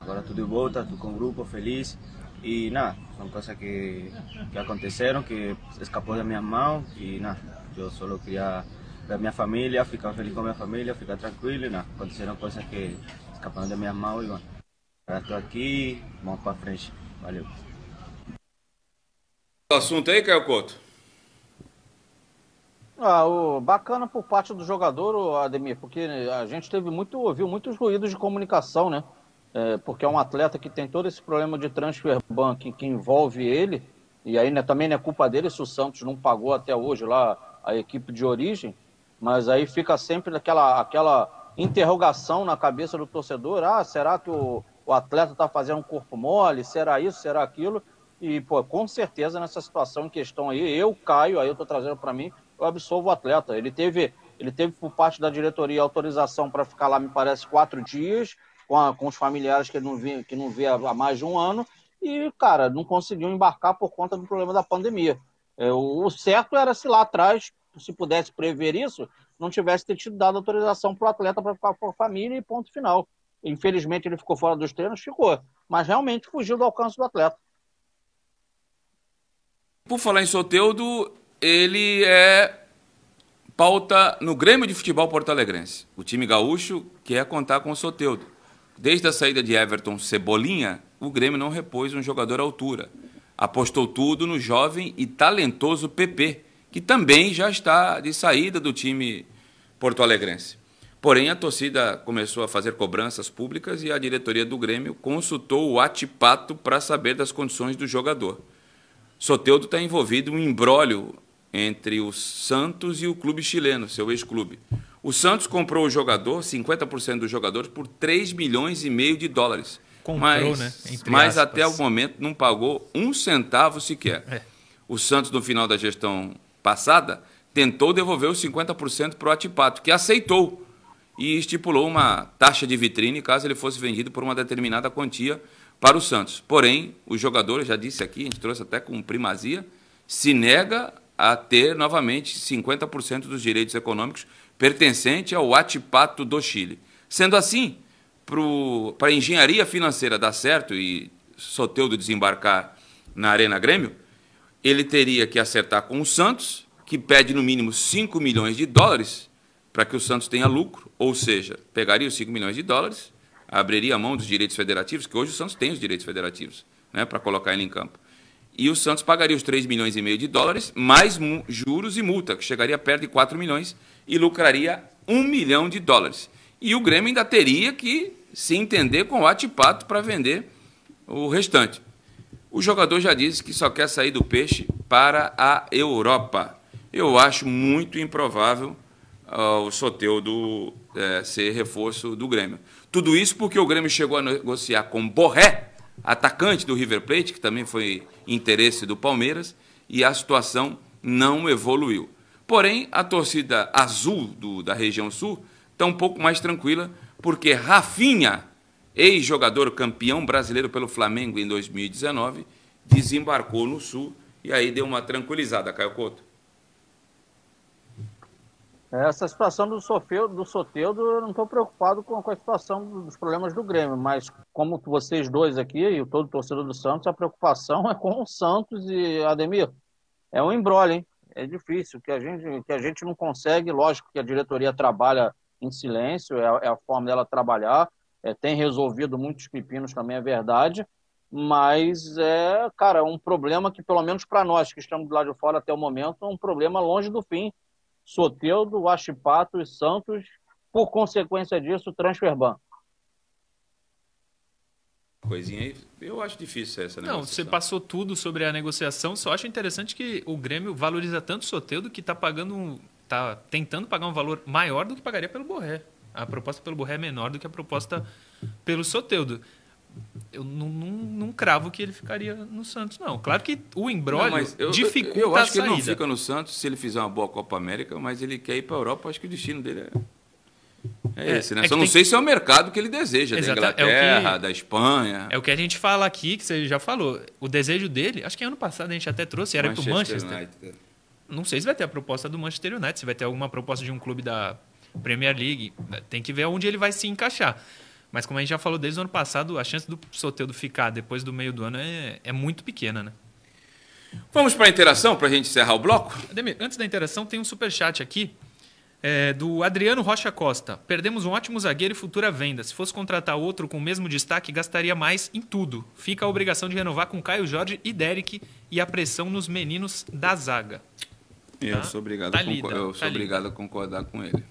agora tudo de volta, estou com o grupo feliz e nada, são coisas que, que aconteceram, que escapou da minha mão e nada, eu só queria ver minha família, ficar feliz com minha família, ficar tranquilo e nada, aconteceram coisas que escaparam da minha mão e bueno, agora estou aqui, vamos para frente, valeu assunto aí, Caio Couto? Ah, o, bacana por parte do jogador, Ademir, porque a gente teve muito, ouviu muitos ruídos de comunicação, né? É, porque é um atleta que tem todo esse problema de transfer ban que, envolve ele, e aí né, também não é culpa dele se o Santos não pagou até hoje lá a equipe de origem, mas aí fica sempre aquela, aquela interrogação na cabeça do torcedor, ah, será que o, o atleta está fazendo um corpo mole? Será isso? Será aquilo? E, pô, com certeza nessa situação em questão aí, eu, Caio, aí eu tô trazendo para mim, eu absolvo o atleta. Ele teve, ele teve por parte da diretoria autorização para ficar lá, me parece, quatro dias, com, a, com os familiares que não via, que não via há mais de um ano, e, cara, não conseguiu embarcar por conta do problema da pandemia. É, o, o certo era se lá atrás, se pudesse prever isso, não tivesse ter tido dado autorização para o atleta para ficar com a família e ponto final. Infelizmente ele ficou fora dos treinos, ficou, mas realmente fugiu do alcance do atleta. Por falar em Soteudo, ele é pauta no Grêmio de Futebol Porto Alegrense. O time gaúcho quer contar com o Soteudo. Desde a saída de Everton Cebolinha, o Grêmio não repôs um jogador à altura. Apostou tudo no jovem e talentoso PP, que também já está de saída do time porto-alegrense. Porém, a torcida começou a fazer cobranças públicas e a diretoria do Grêmio consultou o Atipato para saber das condições do jogador. Soteudo está envolvido em um embrólio entre o Santos e o clube chileno, seu ex-clube. O Santos comprou o jogador, 50% dos jogadores, por 3 milhões e meio de dólares. Comprou, mas, né? Entre mas aspas. até o momento não pagou um centavo sequer. É. O Santos, no final da gestão passada, tentou devolver os 50% para o Atipato, que aceitou e estipulou uma taxa de vitrine caso ele fosse vendido por uma determinada quantia para o Santos. Porém, o jogador, já disse aqui, a gente trouxe até com primazia, se nega a ter novamente 50% dos direitos econômicos pertencente ao Atipato do Chile. Sendo assim, para a engenharia financeira dar certo e Soteudo desembarcar na Arena Grêmio, ele teria que acertar com o Santos, que pede no mínimo 5 milhões de dólares para que o Santos tenha lucro, ou seja, pegaria os 5 milhões de dólares, abriria a mão dos direitos federativos, que hoje o Santos tem os direitos federativos, né, para colocar ele em campo. E o Santos pagaria os 3 milhões e meio de dólares, mais juros e multa, que chegaria perto de 4 milhões, e lucraria 1 milhão de dólares. E o Grêmio ainda teria que se entender com o Atipato para vender o restante. O jogador já disse que só quer sair do peixe para a Europa. eu acho muito improvável uh, o Soteudo uh, ser reforço do Grêmio. Tudo isso porque o Grêmio chegou a negociar com Borré, atacante do River Plate, que também foi interesse do Palmeiras, e a situação não evoluiu. Porém, a torcida azul do, da região sul está um pouco mais tranquila, porque Rafinha, ex-jogador campeão brasileiro pelo Flamengo em 2019, desembarcou no sul e aí deu uma tranquilizada, Caio Couto. Essa situação do Soteudo, do Soteudo eu não estou preocupado com, a situação dos problemas do Grêmio, mas como vocês dois aqui e todo torcedor do Santos, a preocupação é com o Santos e Ademir. É um embrolho, hein? É difícil, que a gente, que a gente não consegue, lógico que a diretoria trabalha em silêncio, é, é a forma dela trabalhar, é, tem resolvido muitos pepinos também, é verdade, mas é, cara, um problema que, pelo menos para nós que estamos do lado de fora até o momento, é um problema longe do fim. Soteudo, Wachipato e Santos, por consequência disso, Transferban. Coisinha aí, eu acho difícil essa Não, você passou tudo sobre a negociação, só acho interessante que o Grêmio valoriza tanto o Soteudo que está pagando, tá tentando pagar um valor maior do que pagaria pelo Borré. A proposta pelo Borré é menor do que a proposta pelo Soteudo eu não, não, não, cravo que ele ficaria no Santos, não. Claro que o embrólio dificulta eu, eu acho que ele não fica no Santos se ele fizer uma boa Copa América, mas ele quer ir para a Europa, acho que o destino dele é, é, é esse, né? É Só não sei que... se é o mercado que ele deseja, Exato. da Inglaterra, é que... da Espanha. É o que a gente fala aqui, que você já falou. O desejo dele, acho que ano passado a gente até trouxe, era para o Manchester. United. Não sei se vai ter a proposta do Manchester United, se vai ter alguma proposta de um clube da Premier League. Tem que ver onde ele vai se encaixar. Mas como a gente já falou desde o ano passado, a chance do Soteudo ficar depois do meio do ano é, é muito pequena, né? Vamos para a interação para a gente encerrar o bloco? Ademir, antes da interação, tem um super chat aqui é, do Adriano Rocha Costa. Perdemos um ótimo zagueiro e futura venda. Se fosse contratar outro com o mesmo destaque, gastaria mais em tudo. Fica a obrigação de renovar com Caio Jorge e Derek e a pressão nos meninos da zaga. Eu tá? sou obrigado, tá a, lida, eu sou tá obrigado a concordar com ele.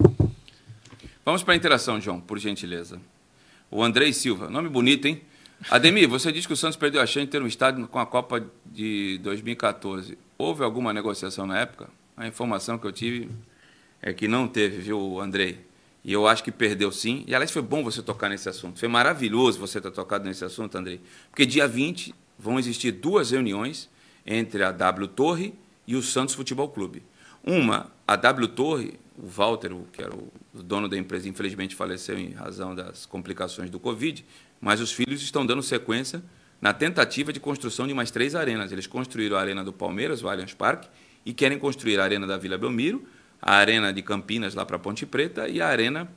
Vamos para a interação, João, por gentileza. O Andrei Silva. Nome bonito, hein? Ademir, você diz que o Santos perdeu a chance de ter um estádio com a Copa de 2014. Houve alguma negociação na época? A informação que eu tive é que não teve, viu, Andrei? E eu acho que perdeu sim. E, aliás, foi bom você tocar nesse assunto. Foi maravilhoso você ter tocado nesse assunto, Andrei. Porque dia 20 vão existir duas reuniões entre a W Torre e o Santos Futebol Clube. Uma, a W Torre, o Walter, que era o dono da empresa, infelizmente faleceu em razão das complicações do Covid, mas os filhos estão dando sequência na tentativa de construção de mais três arenas. Eles construíram a Arena do Palmeiras, o Allianz Parque, e querem construir a Arena da Vila Belmiro, a Arena de Campinas, lá para Ponte Preta, e a Arena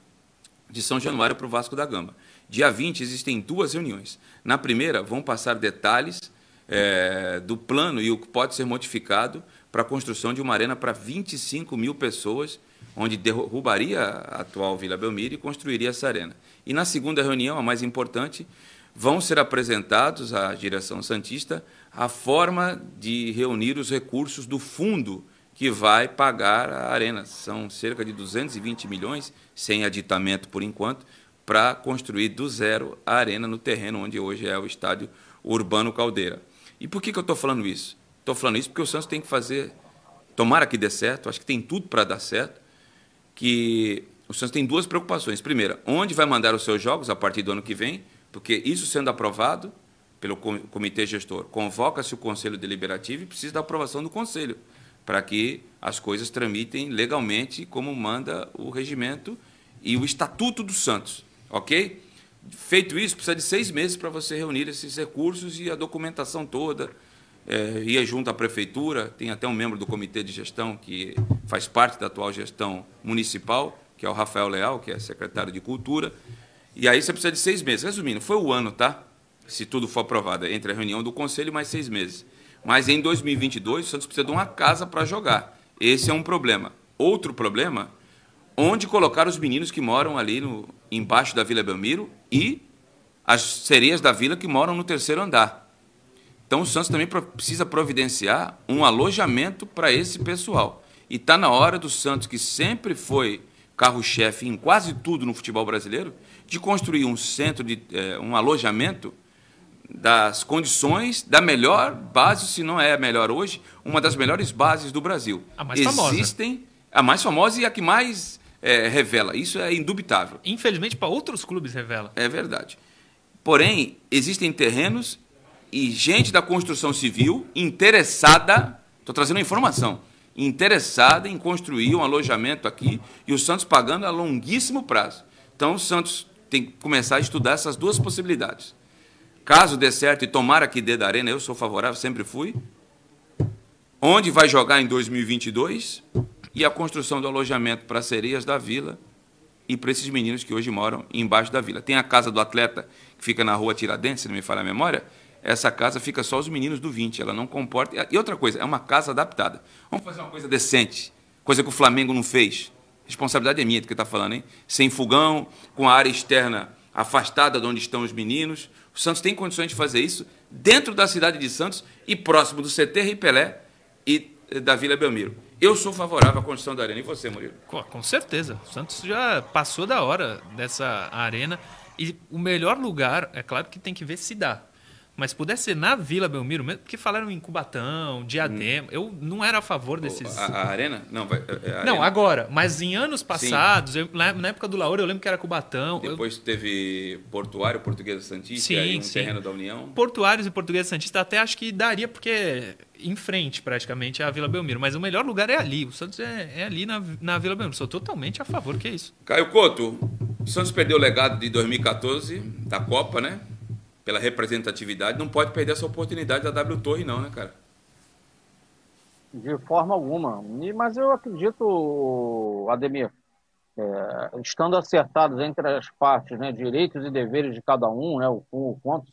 de São Januário para o Vasco da Gama. Dia 20 existem duas reuniões. Na primeira, vão passar detalhes é, do plano e o que pode ser modificado para a construção de uma arena para 25 mil pessoas onde derrubaria a atual Vila Belmiro e construiria essa arena. E na segunda reunião, a mais importante, vão ser apresentados à direção Santista a forma de reunir os recursos do fundo que vai pagar a arena. São cerca de 220 milhões, sem aditamento por enquanto, para construir do zero a arena no terreno onde hoje é o estádio Urbano Caldeira. E por que, que eu estou falando isso? Estou falando isso porque o Santos tem que fazer, tomara que dê certo, acho que tem tudo para dar certo, que o Santos tem duas preocupações. Primeira, onde vai mandar os seus jogos a partir do ano que vem, porque isso sendo aprovado pelo comitê gestor, convoca-se o conselho deliberativo e precisa da aprovação do conselho, para que as coisas tramitem legalmente como manda o regimento e o estatuto do Santos, ok? Feito isso, precisa de seis meses para você reunir esses recursos e a documentação toda, é, ia junto à prefeitura, tem até um membro do comitê de gestão que faz parte da atual gestão municipal, que é o Rafael Leal, que é secretário de Cultura. E aí você precisa de seis meses. Resumindo, foi o ano, tá? Se tudo for aprovado, entre a reunião do conselho e mais seis meses. Mas em 2022, o Santos precisa de uma casa para jogar. Esse é um problema. Outro problema, onde colocar os meninos que moram ali no, embaixo da Vila Belmiro e as sereias da vila que moram no terceiro andar. Então o Santos também precisa providenciar um alojamento para esse pessoal. E está na hora do Santos, que sempre foi carro-chefe em quase tudo no futebol brasileiro, de construir um centro de eh, um alojamento das condições da melhor base, se não é a melhor hoje, uma das melhores bases do Brasil. A mais famosa. Existem a mais famosa e a que mais é, revela. Isso é indubitável. Infelizmente, para outros clubes revela. É verdade. Porém, existem terrenos e gente da construção civil interessada, estou trazendo informação, interessada em construir um alojamento aqui e o Santos pagando a longuíssimo prazo. Então, o Santos tem que começar a estudar essas duas possibilidades. Caso dê certo e tomara que dê da Arena, eu sou favorável, sempre fui. Onde vai jogar em 2022 e a construção do alojamento para sereias da Vila e para esses meninos que hoje moram embaixo da Vila. Tem a casa do atleta que fica na rua Tiradentes, se não me falha a memória. Essa casa fica só os meninos do 20, ela não comporta. E outra coisa, é uma casa adaptada. Vamos fazer uma coisa decente, coisa que o Flamengo não fez. Responsabilidade é minha do que está falando, hein? Sem fogão, com a área externa afastada de onde estão os meninos. O Santos tem condições de fazer isso dentro da cidade de Santos e próximo do CT Rei Pelé e da Vila Belmiro. Eu sou favorável à construção da arena. E você, Murilo? Com certeza. O Santos já passou da hora dessa arena. E o melhor lugar, é claro que tem que ver se dá. Mas pudesse ser na Vila Belmiro mesmo, porque falaram em Cubatão, Diadema. Hum. Eu não era a favor desses. A, a arena? Não, vai, a não, agora. Mas em anos passados, eu, na época do Lauro, eu lembro que era Cubatão. Depois eu... teve Portuário, Portuguesa Santista, sim, aí um sim. terreno da União. Portuários e Portuguesa Santista até acho que daria, porque em frente praticamente à Vila Belmiro. Mas o melhor lugar é ali. O Santos é, é ali na, na Vila Belmiro. Sou totalmente a favor, que é isso. Caio Couto, o Santos perdeu o legado de 2014 da Copa, né? Pela representatividade, não pode perder essa oportunidade da W Torre, não, né, cara? De forma alguma. Mas eu acredito, Ademir, é, estando acertados entre as partes, né, direitos e deveres de cada um, né, o, o quanto,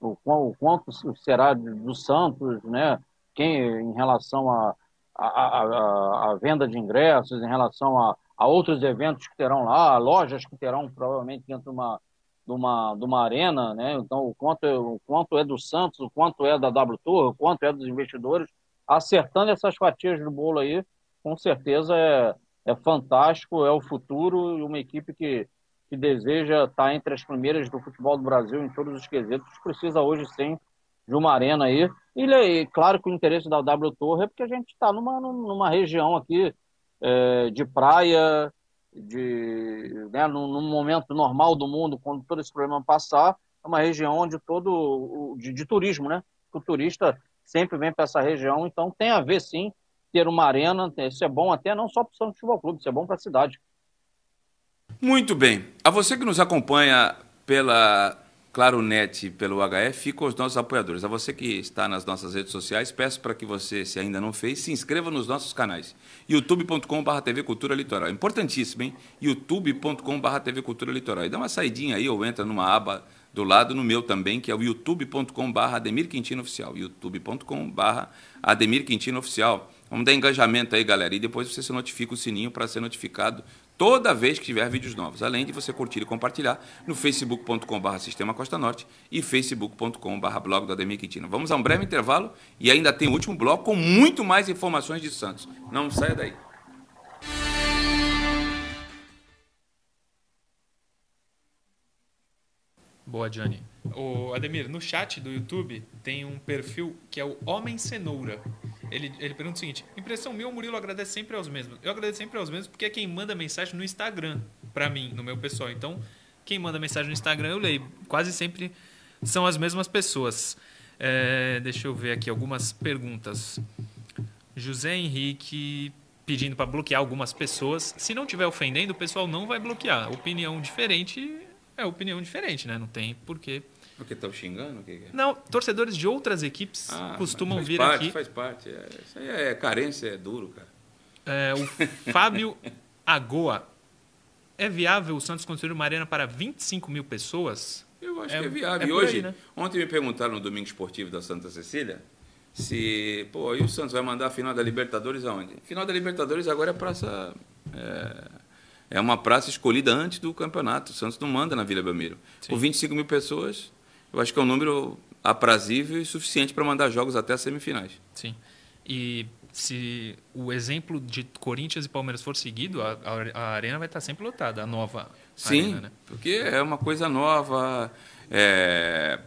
o, o, quanto será do Santos, né, quem em relação à a, a, a, a, venda de ingressos, em relação a, a outros eventos que terão lá, lojas que terão provavelmente dentro de uma, de uma, de uma arena, né? Então, o quanto, o quanto é do Santos, o quanto é da W Tour, o quanto é dos investidores, acertando essas fatias do bolo aí, com certeza é, é fantástico, é o futuro e uma equipe que, que deseja estar entre as primeiras do futebol do Brasil em todos os quesitos, precisa hoje sim de uma arena aí. E, e claro que o interesse da W Tour é porque a gente está numa, numa região aqui é, de praia, de, né, num, momento normal do mundo, quando todo esse problema passar, é uma região onde todo de, de turismo, né? O turista sempre vem para essa região, então tem a ver sim ter uma arena, isso é bom até não só para o Santos Futebol Clube, isso é bom para a cidade. Muito bem. A você que nos acompanha pela Claro Net pelo HF, ficam os nossos apoiadores. A você que está nas nossas redes sociais, peço para que você, se ainda não fez, se inscreva nos nossos canais. youtube.com.br TV Cultura Litoral. Importantíssimo, hein? youtube.com.br TV Cultura Litoral. E dá uma saidinha aí ou entra numa aba do lado, no meu também, que é o youtube.com.br Ademir Quintino Oficial. youtube.com.br Ademir Quintino Oficial. Vamos dar engajamento aí, galera. E depois você se notifica o sininho para ser notificado toda vez que tiver vídeos novos, além de você curtir e compartilhar no facebook.com.br Sistema Costa Norte e facebook.com.br blog do Ademir Quintino. Vamos a um breve intervalo e ainda tem o último bloco com muito mais informações de Santos. Não saia daí. Boa, Johnny. O Ademir, no chat do YouTube tem um perfil que é o Homem Cenoura. Ele, ele pergunta o seguinte: impressão minha, o Murilo agradece sempre aos mesmos. Eu agradeço sempre aos mesmos porque é quem manda mensagem no Instagram para mim, no meu pessoal. Então, quem manda mensagem no Instagram eu leio. Quase sempre são as mesmas pessoas. É, deixa eu ver aqui algumas perguntas. José Henrique pedindo para bloquear algumas pessoas. Se não estiver ofendendo, o pessoal não vai bloquear. Opinião diferente é opinião diferente, né? Não tem porquê porque estão xingando? Que é? Não, torcedores de outras equipes ah, costumam vir parte, aqui. Faz parte, é, Isso aí é carência, é duro, cara. É, o (laughs) Fábio Agoa. É viável o Santos construir uma arena para 25 mil pessoas? Eu acho é, que é viável. É e hoje, aí, né? ontem me perguntaram no Domingo Esportivo da Santa Cecília se, pô, e o Santos vai mandar a final da Libertadores aonde? Final da Libertadores agora é praça. É, é uma praça escolhida antes do campeonato. O Santos não manda na Vila Belmiro. Por 25 mil pessoas, eu acho que é um número aprazível e suficiente para mandar jogos até as semifinais. Sim. E se o exemplo de Corinthians e Palmeiras for seguido, a, a, arena vai estar sempre lotada, a nova Sim, arena, né? porque é uma coisa nova. É,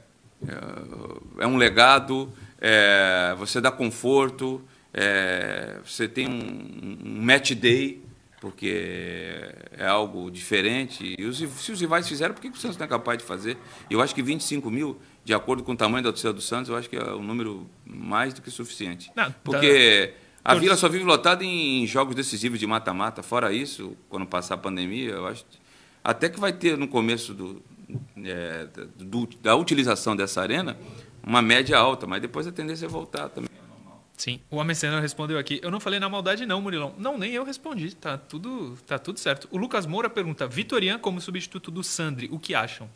É, é um legado, é, você dá conforto, é, você tem um, um, match day, porque é algo diferente. E os, se os rivais fizeram, por que o Santos não é capaz de fazer? Eu acho que 25 mil, de acordo com o tamanho da torcida do Santos, eu acho que é um número mais do que suficiente. Não, porque tá... a Vila só vive lotada em jogos decisivos de mata-mata. Fora isso, quando passar a pandemia, eu acho até que vai ter no começo do, é, do, da utilização dessa arena uma média alta, mas depois a tendência é voltar também. Sim, o Ameceno respondeu aqui. Eu não falei na maldade, não, Murilão. Não, nem eu respondi. Tá tudo, tá tudo certo. O Lucas Moura pergunta: Vitorian como substituto do Sandri, o que acham?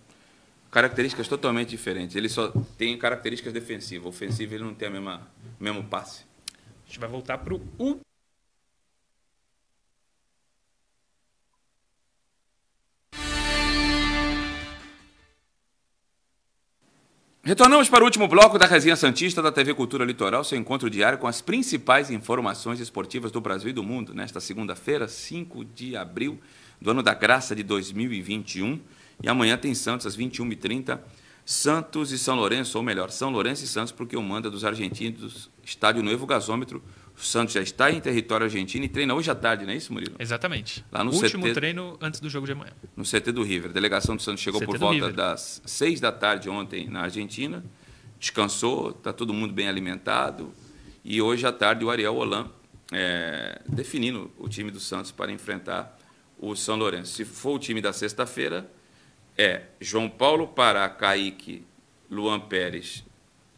Características totalmente diferentes. Ele só tem características defensivas. Ofensiva, ele não tem a mesma mesmo passe. A gente vai voltar para o Retornamos para o último bloco da Resenha Santista da TV Cultura Litoral, seu encontro diário com as principais informações esportivas do Brasil e do mundo, nesta segunda-feira, 5 de abril do ano da graça de 2021. E amanhã tem Santos às 21h30, Santos e São Lourenço, ou melhor, São Lourenço e Santos, porque o manda dos argentinos, estádio Novo Gasômetro, o Santos já está em território argentino e treina hoje à tarde, não é isso, Murilo? Exatamente. Lá no Último CT, treino antes do jogo de amanhã. No CT do River. A delegação do Santos chegou CT por volta River. das seis da tarde ontem na Argentina, descansou, está todo mundo bem alimentado. E hoje à tarde o Ariel Holan é, definindo o time do Santos para enfrentar o São Lourenço. Se for o time da sexta-feira, é João Paulo Pará, Kaique, Luan Pérez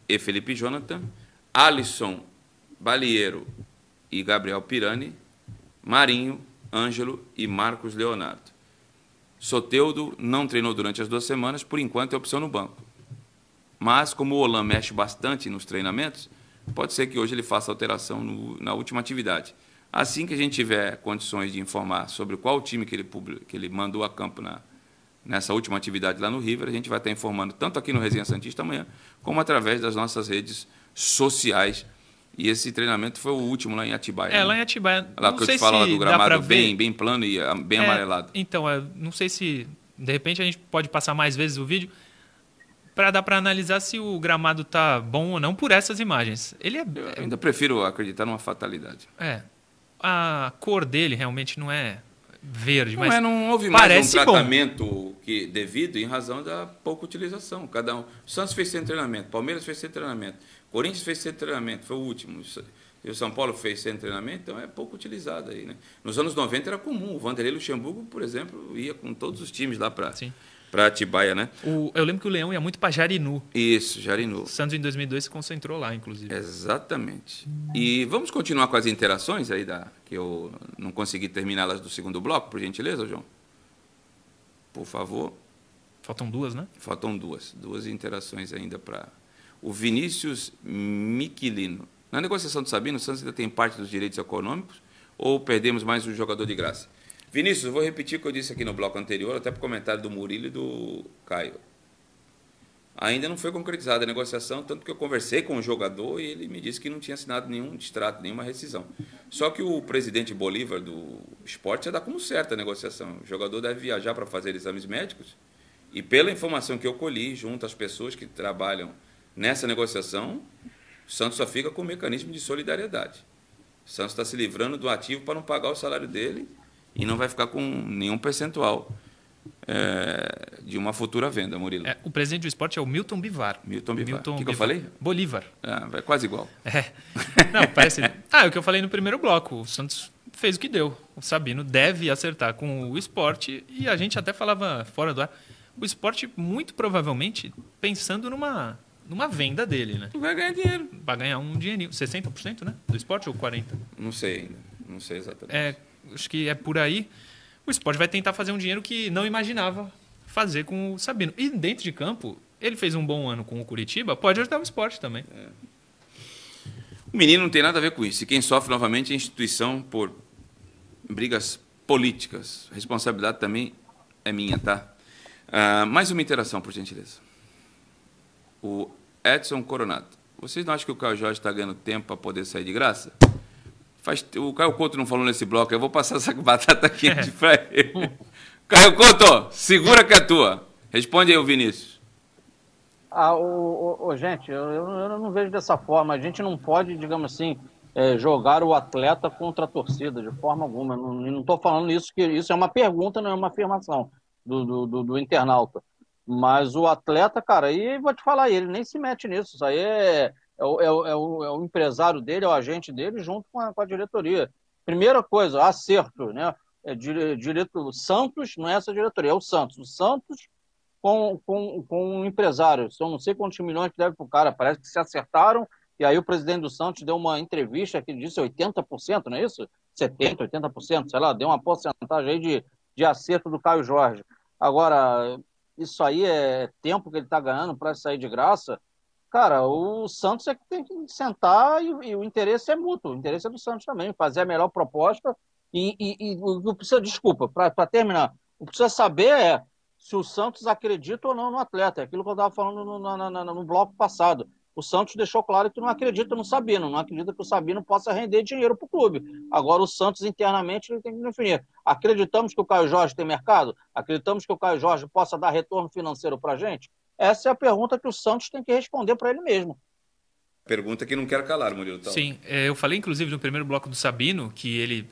e Felipe Jonathan, Alisson Balieiro e Gabriel Pirani, Marinho, Ângelo e Marcos Leonardo. Soteudo não treinou durante as duas semanas, por enquanto é opção no banco. Mas, como o Olan mexe bastante nos treinamentos, pode ser que hoje ele faça alteração no, na última atividade. Assim que a gente tiver condições de informar sobre qual time que ele, que ele mandou a campo na, nessa última atividade lá no River, a gente vai estar informando tanto aqui no Resenha Santista amanhã, como através das nossas redes sociais e esse treinamento foi o último lá em Atibaia. É, né? lá em Atibaia. Lá não que eu te falo do gramado bem, bem plano e ah, bem é, amarelado. Então, é, não sei se de repente a gente pode passar mais vezes o vídeo para dar para analisar se o gramado tá bom ou não por essas imagens. Ele é eu ainda prefiro acreditar numa fatalidade. É. A cor dele realmente não é verde, não mas é, não houve mais um tratamento bom. que devido em razão da pouca utilização. Cada um. O Santos fez sem treinamento, Palmeiras fez sem treinamento. Corinthians fez sem treinamento, foi o último. E o São Paulo fez sem treinamento, então é pouco utilizado aí, né? Nos anos 90 era comum. O Vanderlei Luxemburgo, por exemplo, ia com todos os times lá para para Atibaia, né? O, eu lembro que o Leão ia muito para Jarinu. Isso, Jarinu. O Santos em 2002 se concentrou lá, inclusive. Exatamente. E vamos continuar com as interações aí da que eu não consegui terminá-las do segundo bloco, por gentileza, João. Por favor. Faltam duas, né? Faltam duas, duas interações ainda para o Vinícius Miquilino. Na negociação do Sabino, o Santos ainda tem parte dos direitos econômicos ou perdemos mais um jogador de graça? Vinícius, vou repetir o que eu disse aqui no bloco anterior, até para o comentário do Murilo e do Caio. Ainda não foi concretizada a negociação, tanto que eu conversei com o jogador e ele me disse que não tinha assinado nenhum distrato, nenhuma rescisão. Só que o presidente Bolívar do esporte já dá como certa a negociação. O jogador deve viajar para fazer exames médicos e, pela informação que eu colhi junto às pessoas que trabalham Nessa negociação, o Santos só fica com o mecanismo de solidariedade. O Santos está se livrando do ativo para não pagar o salário dele e não vai ficar com nenhum percentual é, de uma futura venda, Murilo. É, o presidente do esporte é o Milton Bivar. Milton Bivar. o que, que eu falei? Bolívar. É, é quase igual. (laughs) É. Não, parece. ah, é o que eu falei no primeiro bloco. O Santos fez o que deu. O Sabino deve acertar com o esporte e a gente até falava fora do ar. O esporte, muito provavelmente, pensando numa numa venda dele, né? Vai ganhar dinheiro. Vai ganhar um dinheirinho. 60%, né? Do esporte ou 40%? Não sei ainda. Não sei exatamente. É, acho que é por aí. O esporte vai tentar fazer um dinheiro que não imaginava fazer com o Sabino. E dentro de campo, ele fez um bom ano com o Curitiba, pode ajudar o esporte também. É. O menino não tem nada a ver com isso. E quem sofre novamente é a instituição por brigas políticas. A responsabilidade também é minha, tá? Uh, mais uma interação, por gentileza o Edson Coronado. Vocês não acham que o Caio Jorge está ganhando tempo para poder sair de graça? Faz, o Caio Couto não falou nesse bloco, eu vou passar essa (laughs) batata quente para ele. (laughs) Caio Couto, segura que é tua. Responde aí o Vinícius. Ah, o, o, gente, eu, eu, não vejo dessa forma. A gente não pode, digamos assim, é, jogar o atleta contra a torcida, de forma alguma. Não estou falando isso, que isso é uma pergunta, não é uma afirmação do, do, do, do internauta. Mas o atleta, cara, aí vou te falar, ele nem se mete nisso. Isso aí é, é, o, é, o, é o é empresário dele, é o agente dele, junto com a, com a diretoria. Primeira coisa, acerto, né? É direto, Santos, não é essa diretoria, é o Santos. O Santos com, com, com um empresário. São não sei quantos milhões que deve para o cara. Parece que se acertaram. E aí o presidente do Santos deu uma entrevista que disse 80%, não é isso? 70%, 80%, sei lá, deu uma porcentagem aí de, de acerto do Caio Jorge. Agora, isso aí é tempo que ele está ganhando para sair de graça. Cara, o Santos é que tem que sentar e, e, o interesse é mútuo. O interesse é do Santos também, fazer a melhor proposta. E, o que precisa, desculpa, para terminar, o que precisa saber é se o Santos acredita ou não no atleta. É aquilo que eu estava falando no, no, no, no, bloco passado. O Santos deixou claro que não acredita no Sabino, não acredita que o Sabino possa render dinheiro para o clube. Agora, o Santos internamente ele tem que definir. Acreditamos que o Caio Jorge tem mercado? Acreditamos que o Caio Jorge possa dar retorno financeiro para a gente? Essa é a pergunta que o Santos tem que responder para ele mesmo. Pergunta que não quero calar, Murilo. Então. Sim, é, eu falei inclusive no primeiro bloco do Sabino que ele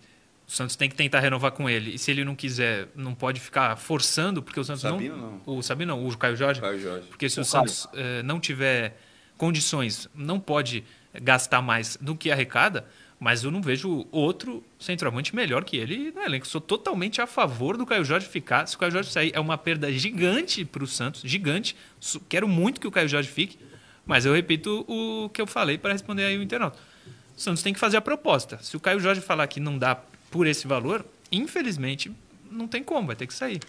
o Santos tem que tentar renovar com ele. E se ele não quiser, não pode ficar forçando, porque o Santos Sabino, não, não. O Sabino não, o Caio Jorge. Caio Jorge. Porque se o, o Santos eh, não tiver condições, não pode gastar mais do que arrecada, mas eu não vejo outro centroavante melhor que ele no elenco. Sou totalmente a favor do Caio Jorge ficar. Se o Caio Jorge sair, é uma perda gigante para o Santos, gigante. Quero muito que o Caio Jorge fique, mas eu repito o que eu falei para responder aí o internauta. O Santos tem que fazer a proposta. Se o Caio Jorge falar que não dá por esse valor, infelizmente, não tem como, vai ter que sair.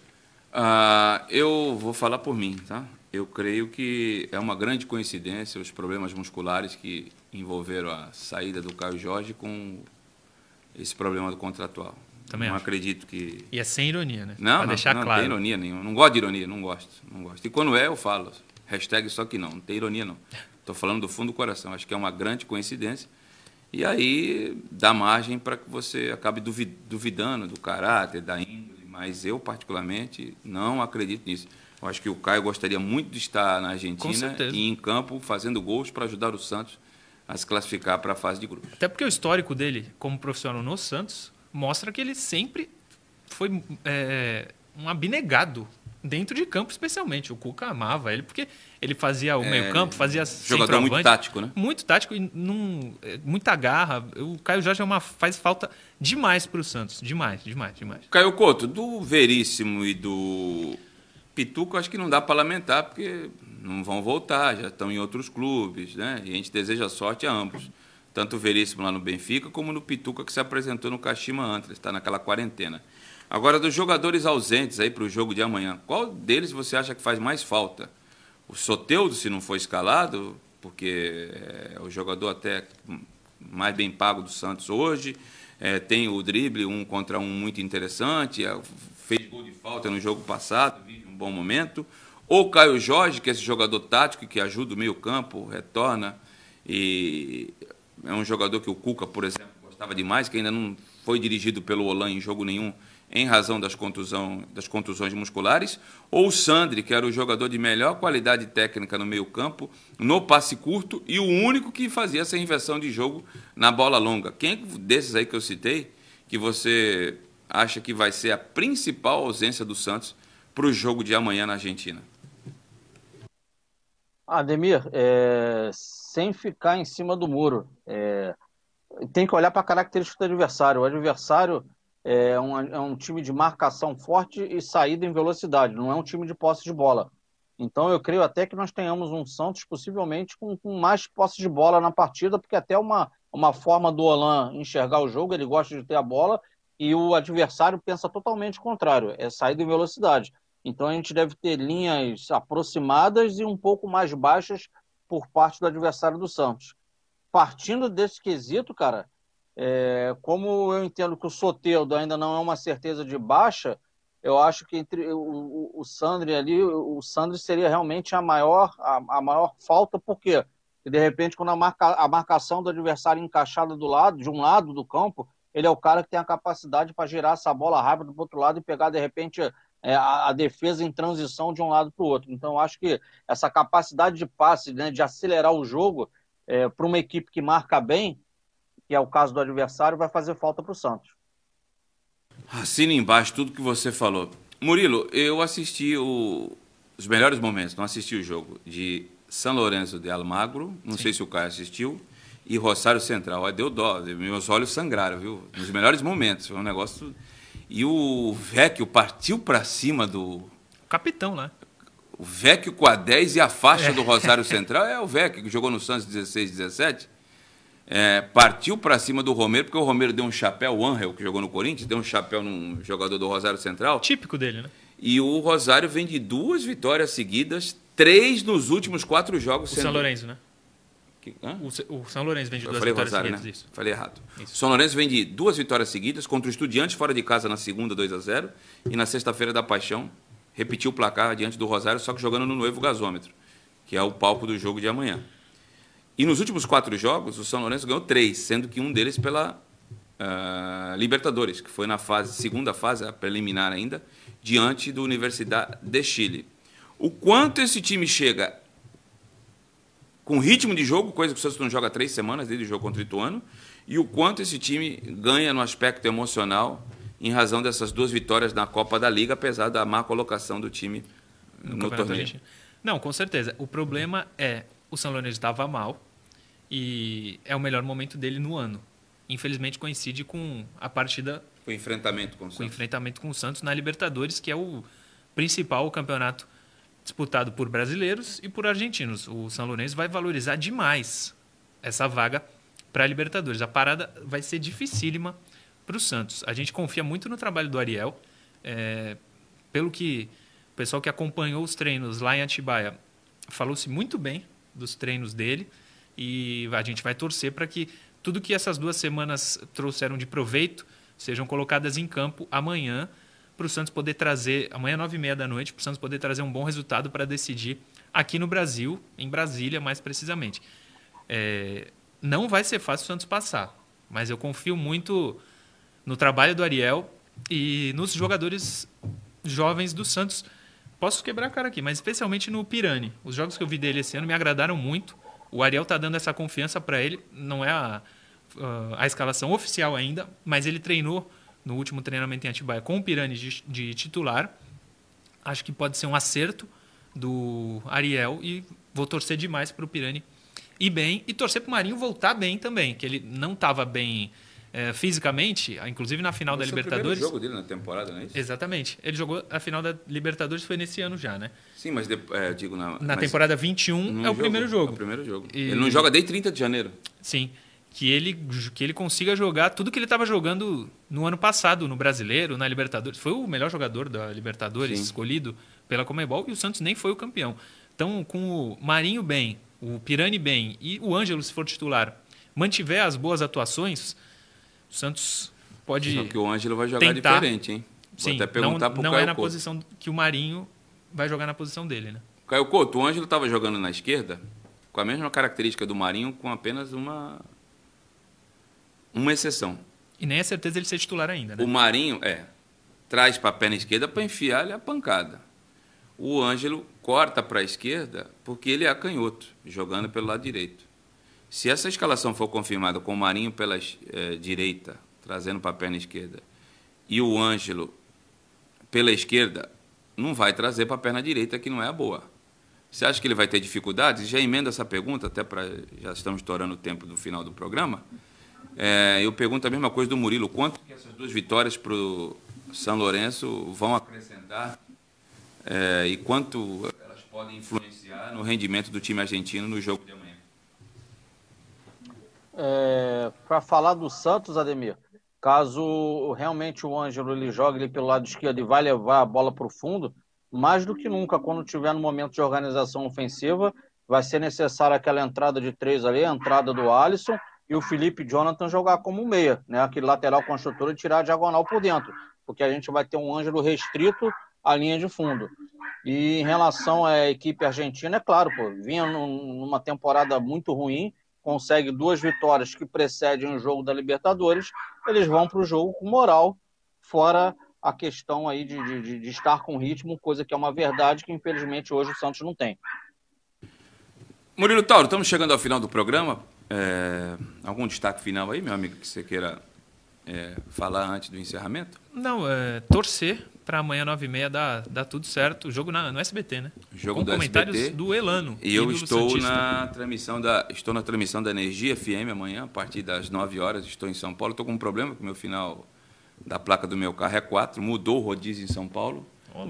Uh, eu vou falar por mim, tá? Eu creio que é uma grande coincidência os problemas musculares que envolveram a saída do Caio Jorge com esse problema do contratual. Também não acho. acredito que. E é sem ironia, né? Não, pra não, deixar não, claro. não tem ironia nenhuma. Não gosto de ironia, não gosto, não gosto. E quando é, eu falo. Hashtag só que não, não tem ironia não. Estou falando do fundo do coração. Acho que é uma grande coincidência. E aí dá margem para que você acabe duvidando do caráter, da índole, mas eu, particularmente, não acredito nisso. Eu acho que o Caio gostaria muito de estar na Argentina e em campo fazendo gols para ajudar o Santos a se classificar para a fase de grupos. Até porque o histórico dele como profissional no Santos mostra que ele sempre foi é, um abnegado dentro de campo, especialmente. O Cuca amava ele, porque ele fazia o é, meio-campo, fazia Jogador muito tático, né? Muito tático e num, é, muita garra. O Caio Jorge é uma, faz falta demais para o Santos. Demais, demais, demais. Caio Couto, do Veríssimo e do Pituco, acho que não dá para lamentar, porque não vão voltar, já estão em outros clubes, né? E a gente deseja sorte a ambos. Tanto o Veríssimo lá no Benfica, como no Pituca, que se apresentou no Kashima antes, está naquela quarentena. Agora, dos jogadores ausentes aí para o jogo de amanhã, qual deles você acha que faz mais falta? O Soteudo, se não for escalado, porque é o jogador até mais bem pago do Santos hoje, é, tem o drible um contra um muito interessante, é, fez gol de falta no jogo passado, bom momento. Ou Caio Jorge, que é esse jogador tático que ajuda o meio campo, retorna, e é um jogador que o Cuca, por exemplo, gostava demais, que ainda não foi dirigido pelo Olan em jogo nenhum em razão das, contusão, das contusões musculares, ou o Sandri, que era o jogador de melhor qualidade técnica no meio-campo, no passe curto e o único que fazia essa inversão de jogo na bola longa. Quem desses aí que eu citei que você acha que vai ser a principal ausência do Santos para o jogo de amanhã na Argentina? Ademir, é, sem ficar em cima do muro, é, tem que olhar para a característica do adversário. O adversário é um, é um time de marcação forte e saída em velocidade, não é um time de posse de bola. Então eu creio até que nós tenhamos um Santos possivelmente com, com mais posse de bola na partida, porque até uma, uma forma do Olan enxergar o jogo, ele gosta de ter a bola e o adversário pensa totalmente contrário, é saída em velocidade. Então a gente deve ter linhas aproximadas e um pouco mais baixas por parte do adversário do Santos. Partindo desse quesito, cara, é, como eu entendo que o Soteudo ainda não é uma certeza de baixa, eu acho que entre o, o Sandri ali, o Sandri seria realmente a maior, a, a maior falta? Porque de repente, quando a, marca, a marcação do adversário encaixada do lado, de um lado do campo, ele é o cara que tem a capacidade para girar essa bola rápido para o outro lado e pegar, de repente, é, a, a, defesa em transição de um lado para o outro. Então, acho que essa capacidade de passe, né, de acelerar o jogo é, para uma equipe que marca bem, que é o caso do adversário, vai fazer falta para o Santos. Assina embaixo tudo que você falou. Murilo, eu assisti o, os melhores momentos, não assisti o jogo, de São Lourenço de Almagro, não Sim. sei se o Caio assistiu, e Rosário Central. Deu dó, meus olhos sangraram, viu? Nos melhores momentos, foi um negócio e o Vecchio partiu para cima do. O capitão, né? O Vecchio com a 10 e a faixa é. do Rosário Central é o Vecchio, que jogou no Santos 16, 17. É, partiu para cima do Romero, porque o Romero deu um chapéu, o Angel, que jogou no Corinthians, deu um chapéu num jogador do Rosário Central. Típico dele, né? E o Rosário vem de duas vitórias seguidas, três nos últimos quatro jogos. O sendo... São Lourenço, né? O, o, São Lourenço vem de duas vitórias Rosário, seguidas. Né? Isso. Falei errado. Isso. São Lourenço vem de duas vitórias seguidas contra o Estudiantes fora de casa na segunda, 2 a 0 E na sexta-feira da Paixão, repetiu o placar diante do Rosário, só que jogando no novo gasômetro, que é o palco do jogo de amanhã. E nos últimos quatro jogos, o São Lourenço ganhou três, sendo que um deles pela uh, Libertadores, que foi na fase, segunda fase, a preliminar ainda, diante do Universidade de Chile. O quanto esse time chega com ritmo de jogo, coisa que o Santos não joga três semanas desde o jogo contra o Ituano, e o quanto esse time ganha no aspecto emocional em razão dessas duas vitórias na Copa da Liga, apesar da má colocação do time no, no torneio. Não, com certeza. O problema é o São Lourenço estava mal e é o melhor momento dele no ano. Infelizmente coincide com a partida o enfrentamento com o Santos. Com o enfrentamento com o Santos na Libertadores, que é o principal campeonato disputado por brasileiros e por argentinos. O São Lourenço vai valorizar demais essa vaga para a Libertadores. A parada vai ser dificílima para o Santos. A gente confia muito no trabalho do Ariel. É, pelo que o pessoal que acompanhou os treinos lá em Atibaia falou-se muito bem dos treinos dele e a gente vai torcer para que tudo que essas duas semanas trouxeram de proveito sejam colocadas em campo amanhã para o Santos poder trazer, amanhã, nove e meia da noite, para o Santos poder trazer um bom resultado para decidir aqui no Brasil, em Brasília mais precisamente. É, não vai ser fácil o Santos passar, mas eu confio muito no trabalho do Ariel e nos jogadores jovens do Santos. Posso quebrar a cara aqui, mas especialmente no Pirani. Os jogos que eu vi dele esse ano me agradaram muito. O Ariel está dando essa confiança para ele. Não é a, a escalação oficial ainda, mas ele treinou no último treinamento em Atibaia com o Pirani de, de titular. Acho que pode ser um acerto do Ariel e vou torcer demais para o Pirani ir bem e torcer para o Marinho voltar bem também, que ele não estava bem é, fisicamente, inclusive na final Esse da Libertadores. Foi o jogo dele na temporada, não é isso? Exatamente. Ele jogou a final da Libertadores foi nesse ano já, né? Sim, mas de, é, digo na na temporada 21 é o primeiro jogo. É o primeiro jogo. E... Ele não joga desde 30 de janeiro. Sim que ele, que ele consiga jogar tudo que ele estava jogando no ano passado, no Brasileiro, na Libertadores. Foi o melhor jogador da Libertadores, Sim. escolhido pela Comebol, e o Santos nem foi o campeão. Então, com o Marinho bem, o Pirani bem e o Ângelo, se for titular, mantiver as boas atuações, o Santos pode. Só que o Ângelo vai jogar tentar... diferente, hein? Vou Sim, até perguntar não, não Caio é na Couto. posição que o Marinho vai jogar na posição dele, né? Caio Couto, o Ângelo estava jogando na esquerda com a mesma característica do Marinho, com apenas uma uma exceção. E nem é certeza ele ser titular ainda, né? O Marinho, é, traz para a perna esquerda para enfiar-lhe a pancada. O Ângelo corta para a esquerda porque ele é canhoto, jogando pelo lado direito. Se essa escalação for confirmada com o Marinho pela é, direita, trazendo para a perna esquerda, e o Ângelo pela esquerda, não vai trazer para a perna direita, que não é a boa. Você acha que ele vai ter dificuldades? Já emenda essa pergunta, até para. Já estamos estourando o tempo do final do programa. É, eu pergunto a mesma coisa do Murilo. Quanto que essas duas vitórias para o São Lourenço vão acrescentar é, e quanto elas podem influenciar no rendimento do time argentino no jogo de amanhã? É, para falar do Santos, Ademir, caso realmente o Ângelo ele jogue ali pelo lado esquerdo e vai levar a bola para o fundo, mais do que nunca, quando tiver no momento de organização ofensiva, vai ser necessária aquela entrada de três ali, a entrada do Alisson e o Felipe Jonathan jogar como meia, né? Aquele lateral construtor e tirar a diagonal por dentro, porque a gente vai ter um Ângelo restrito à linha de fundo. E em relação à equipe argentina, é claro, pô, vinha numa temporada muito ruim, consegue duas vitórias que precedem o jogo da Libertadores, eles vão para o jogo com moral, fora a questão aí de, de, de estar com ritmo, coisa que é uma verdade que infelizmente hoje o Santos não tem. Murilo Tauro, estamos chegando ao final do programa. É, algum destaque final aí, meu amigo, que você queira é, falar antes do encerramento? Não, é, torcer para amanhã, 9h30, dar, dar tudo certo. O jogo na, no SBT, né? Jogo Com do comentários SBT. do Elano. E eu estou Santista. na transmissão da estou na transmissão da Energia FM amanhã, a partir das 9 horas, estou em São Paulo. Estou com um problema, que o meu final da placa do meu carro é 4, mudou o rodízio em São Paulo.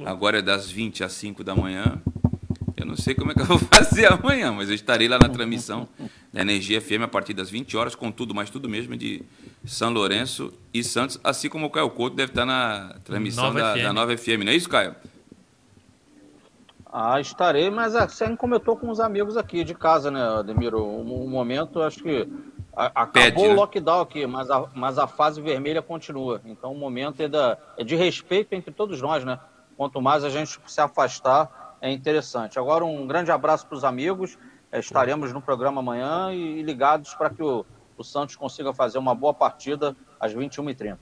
Agora é das 20 às 5 da manhã. Eu não sei como é que eu vou (laughs) fazer amanhã, mas eu estarei lá na transmissão da Energia FM a partir das 20 horas, com tudo, mais tudo mesmo, de São Lourenço e Santos, assim como o Caio Couto deve estar na transmissão Nova da, FM. da Nova FM, não é isso, Caio? Ah, estarei, mas assim como eu estou com os amigos aqui de casa, né, Ademiro? O, o momento, acho que a- acabou Pede, o né? lockdown aqui, mas a, mas a fase vermelha continua. Então o momento é, da, é de respeito entre todos nós, né? Quanto mais a gente se afastar, é interessante. Agora, um grande abraço para os amigos. Eh, Estaremos no programa amanhã e, ligados para que o, o Santos consiga fazer uma boa partida às 21h30.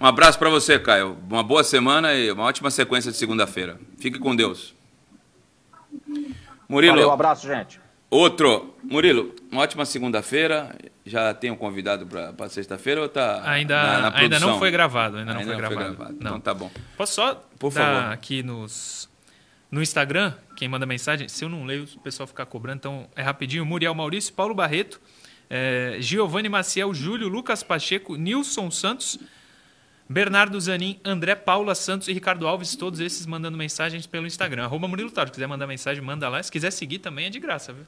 Um abraço para você, Caio. Uma boa semana e uma ótima sequência de segunda-feira. Fique com Deus. Murilo, Valeu, um abraço, gente. outro. Murilo, uma ótima segunda-feira. Já tem um convidado para sexta-feira ou tá Ainda, na, na ainda não foi gravado. Ainda, não Ainda foi gravado. Não. Então tá bom. Posso só Por favor. aqui nos, no Instagram, quem manda mensagem, se eu não leio, o pessoal ficar cobrando, então é rapidinho. Muriel Maurício, Paulo Barreto, eh, Giovanni Maciel, Júlio, Lucas Pacheco, Nilson Santos, Bernardo Zanin, André Paula Santos e Ricardo Alves, todos esses mandando mensagens pelo Instagram. Arroba Murilo Taro. Se quiser mandar mensagem, manda lá. Se quiser seguir também é de graça, viu?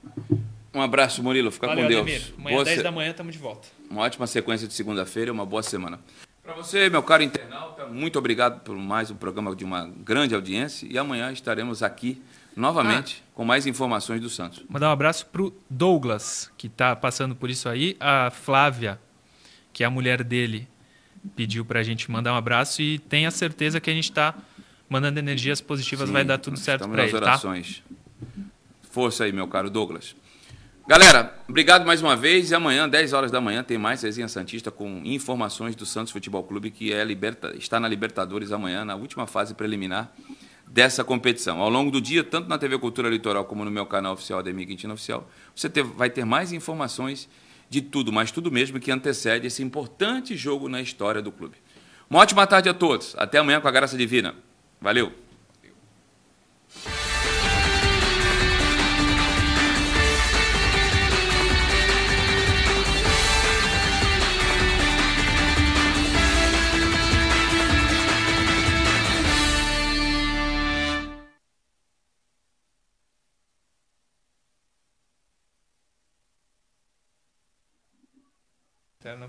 Um abraço, Murilo. Fica Valeu, com Deus. Ademir. Amanhã, Boa 10 se- da manhã, estamos de volta. Uma ótima sequência de segunda-feira uma boa semana. Para você, meu caro internauta, muito obrigado por mais um programa de uma grande audiência e amanhã estaremos aqui novamente Ah. com mais informações do Santos. Mandar um abraço pro Douglas, que tá passando por isso aí. A Flávia, que é a mulher dele, pediu pra gente mandar um abraço e tenha certeza que a gente tá mandando energias positivas, Sim, vai dar tudo certo nas ele, tá? orações. Força aí, meu caro Douglas. Galera, obrigado mais uma vez. E amanhã, 10 horas da manhã, tem mais Resenha Santista com informações do Santos Futebol Clube, que é liberta... está na Libertadores amanhã, na última fase preliminar dessa competição. Ao longo do dia, tanto na TV Cultura Litoral como no meu canal oficial, Ademir Quintino Oficial, você ter- vai ter mais informações de tudo, mas tudo mesmo que antecede esse importante jogo na história do clube. Uma ótima tarde a todos. Até amanhã com a graça divina. Valeu!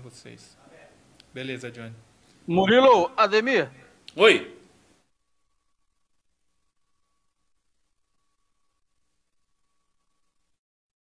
Vocês. Beleza, Johnny. Murilo, Ademir, Oi!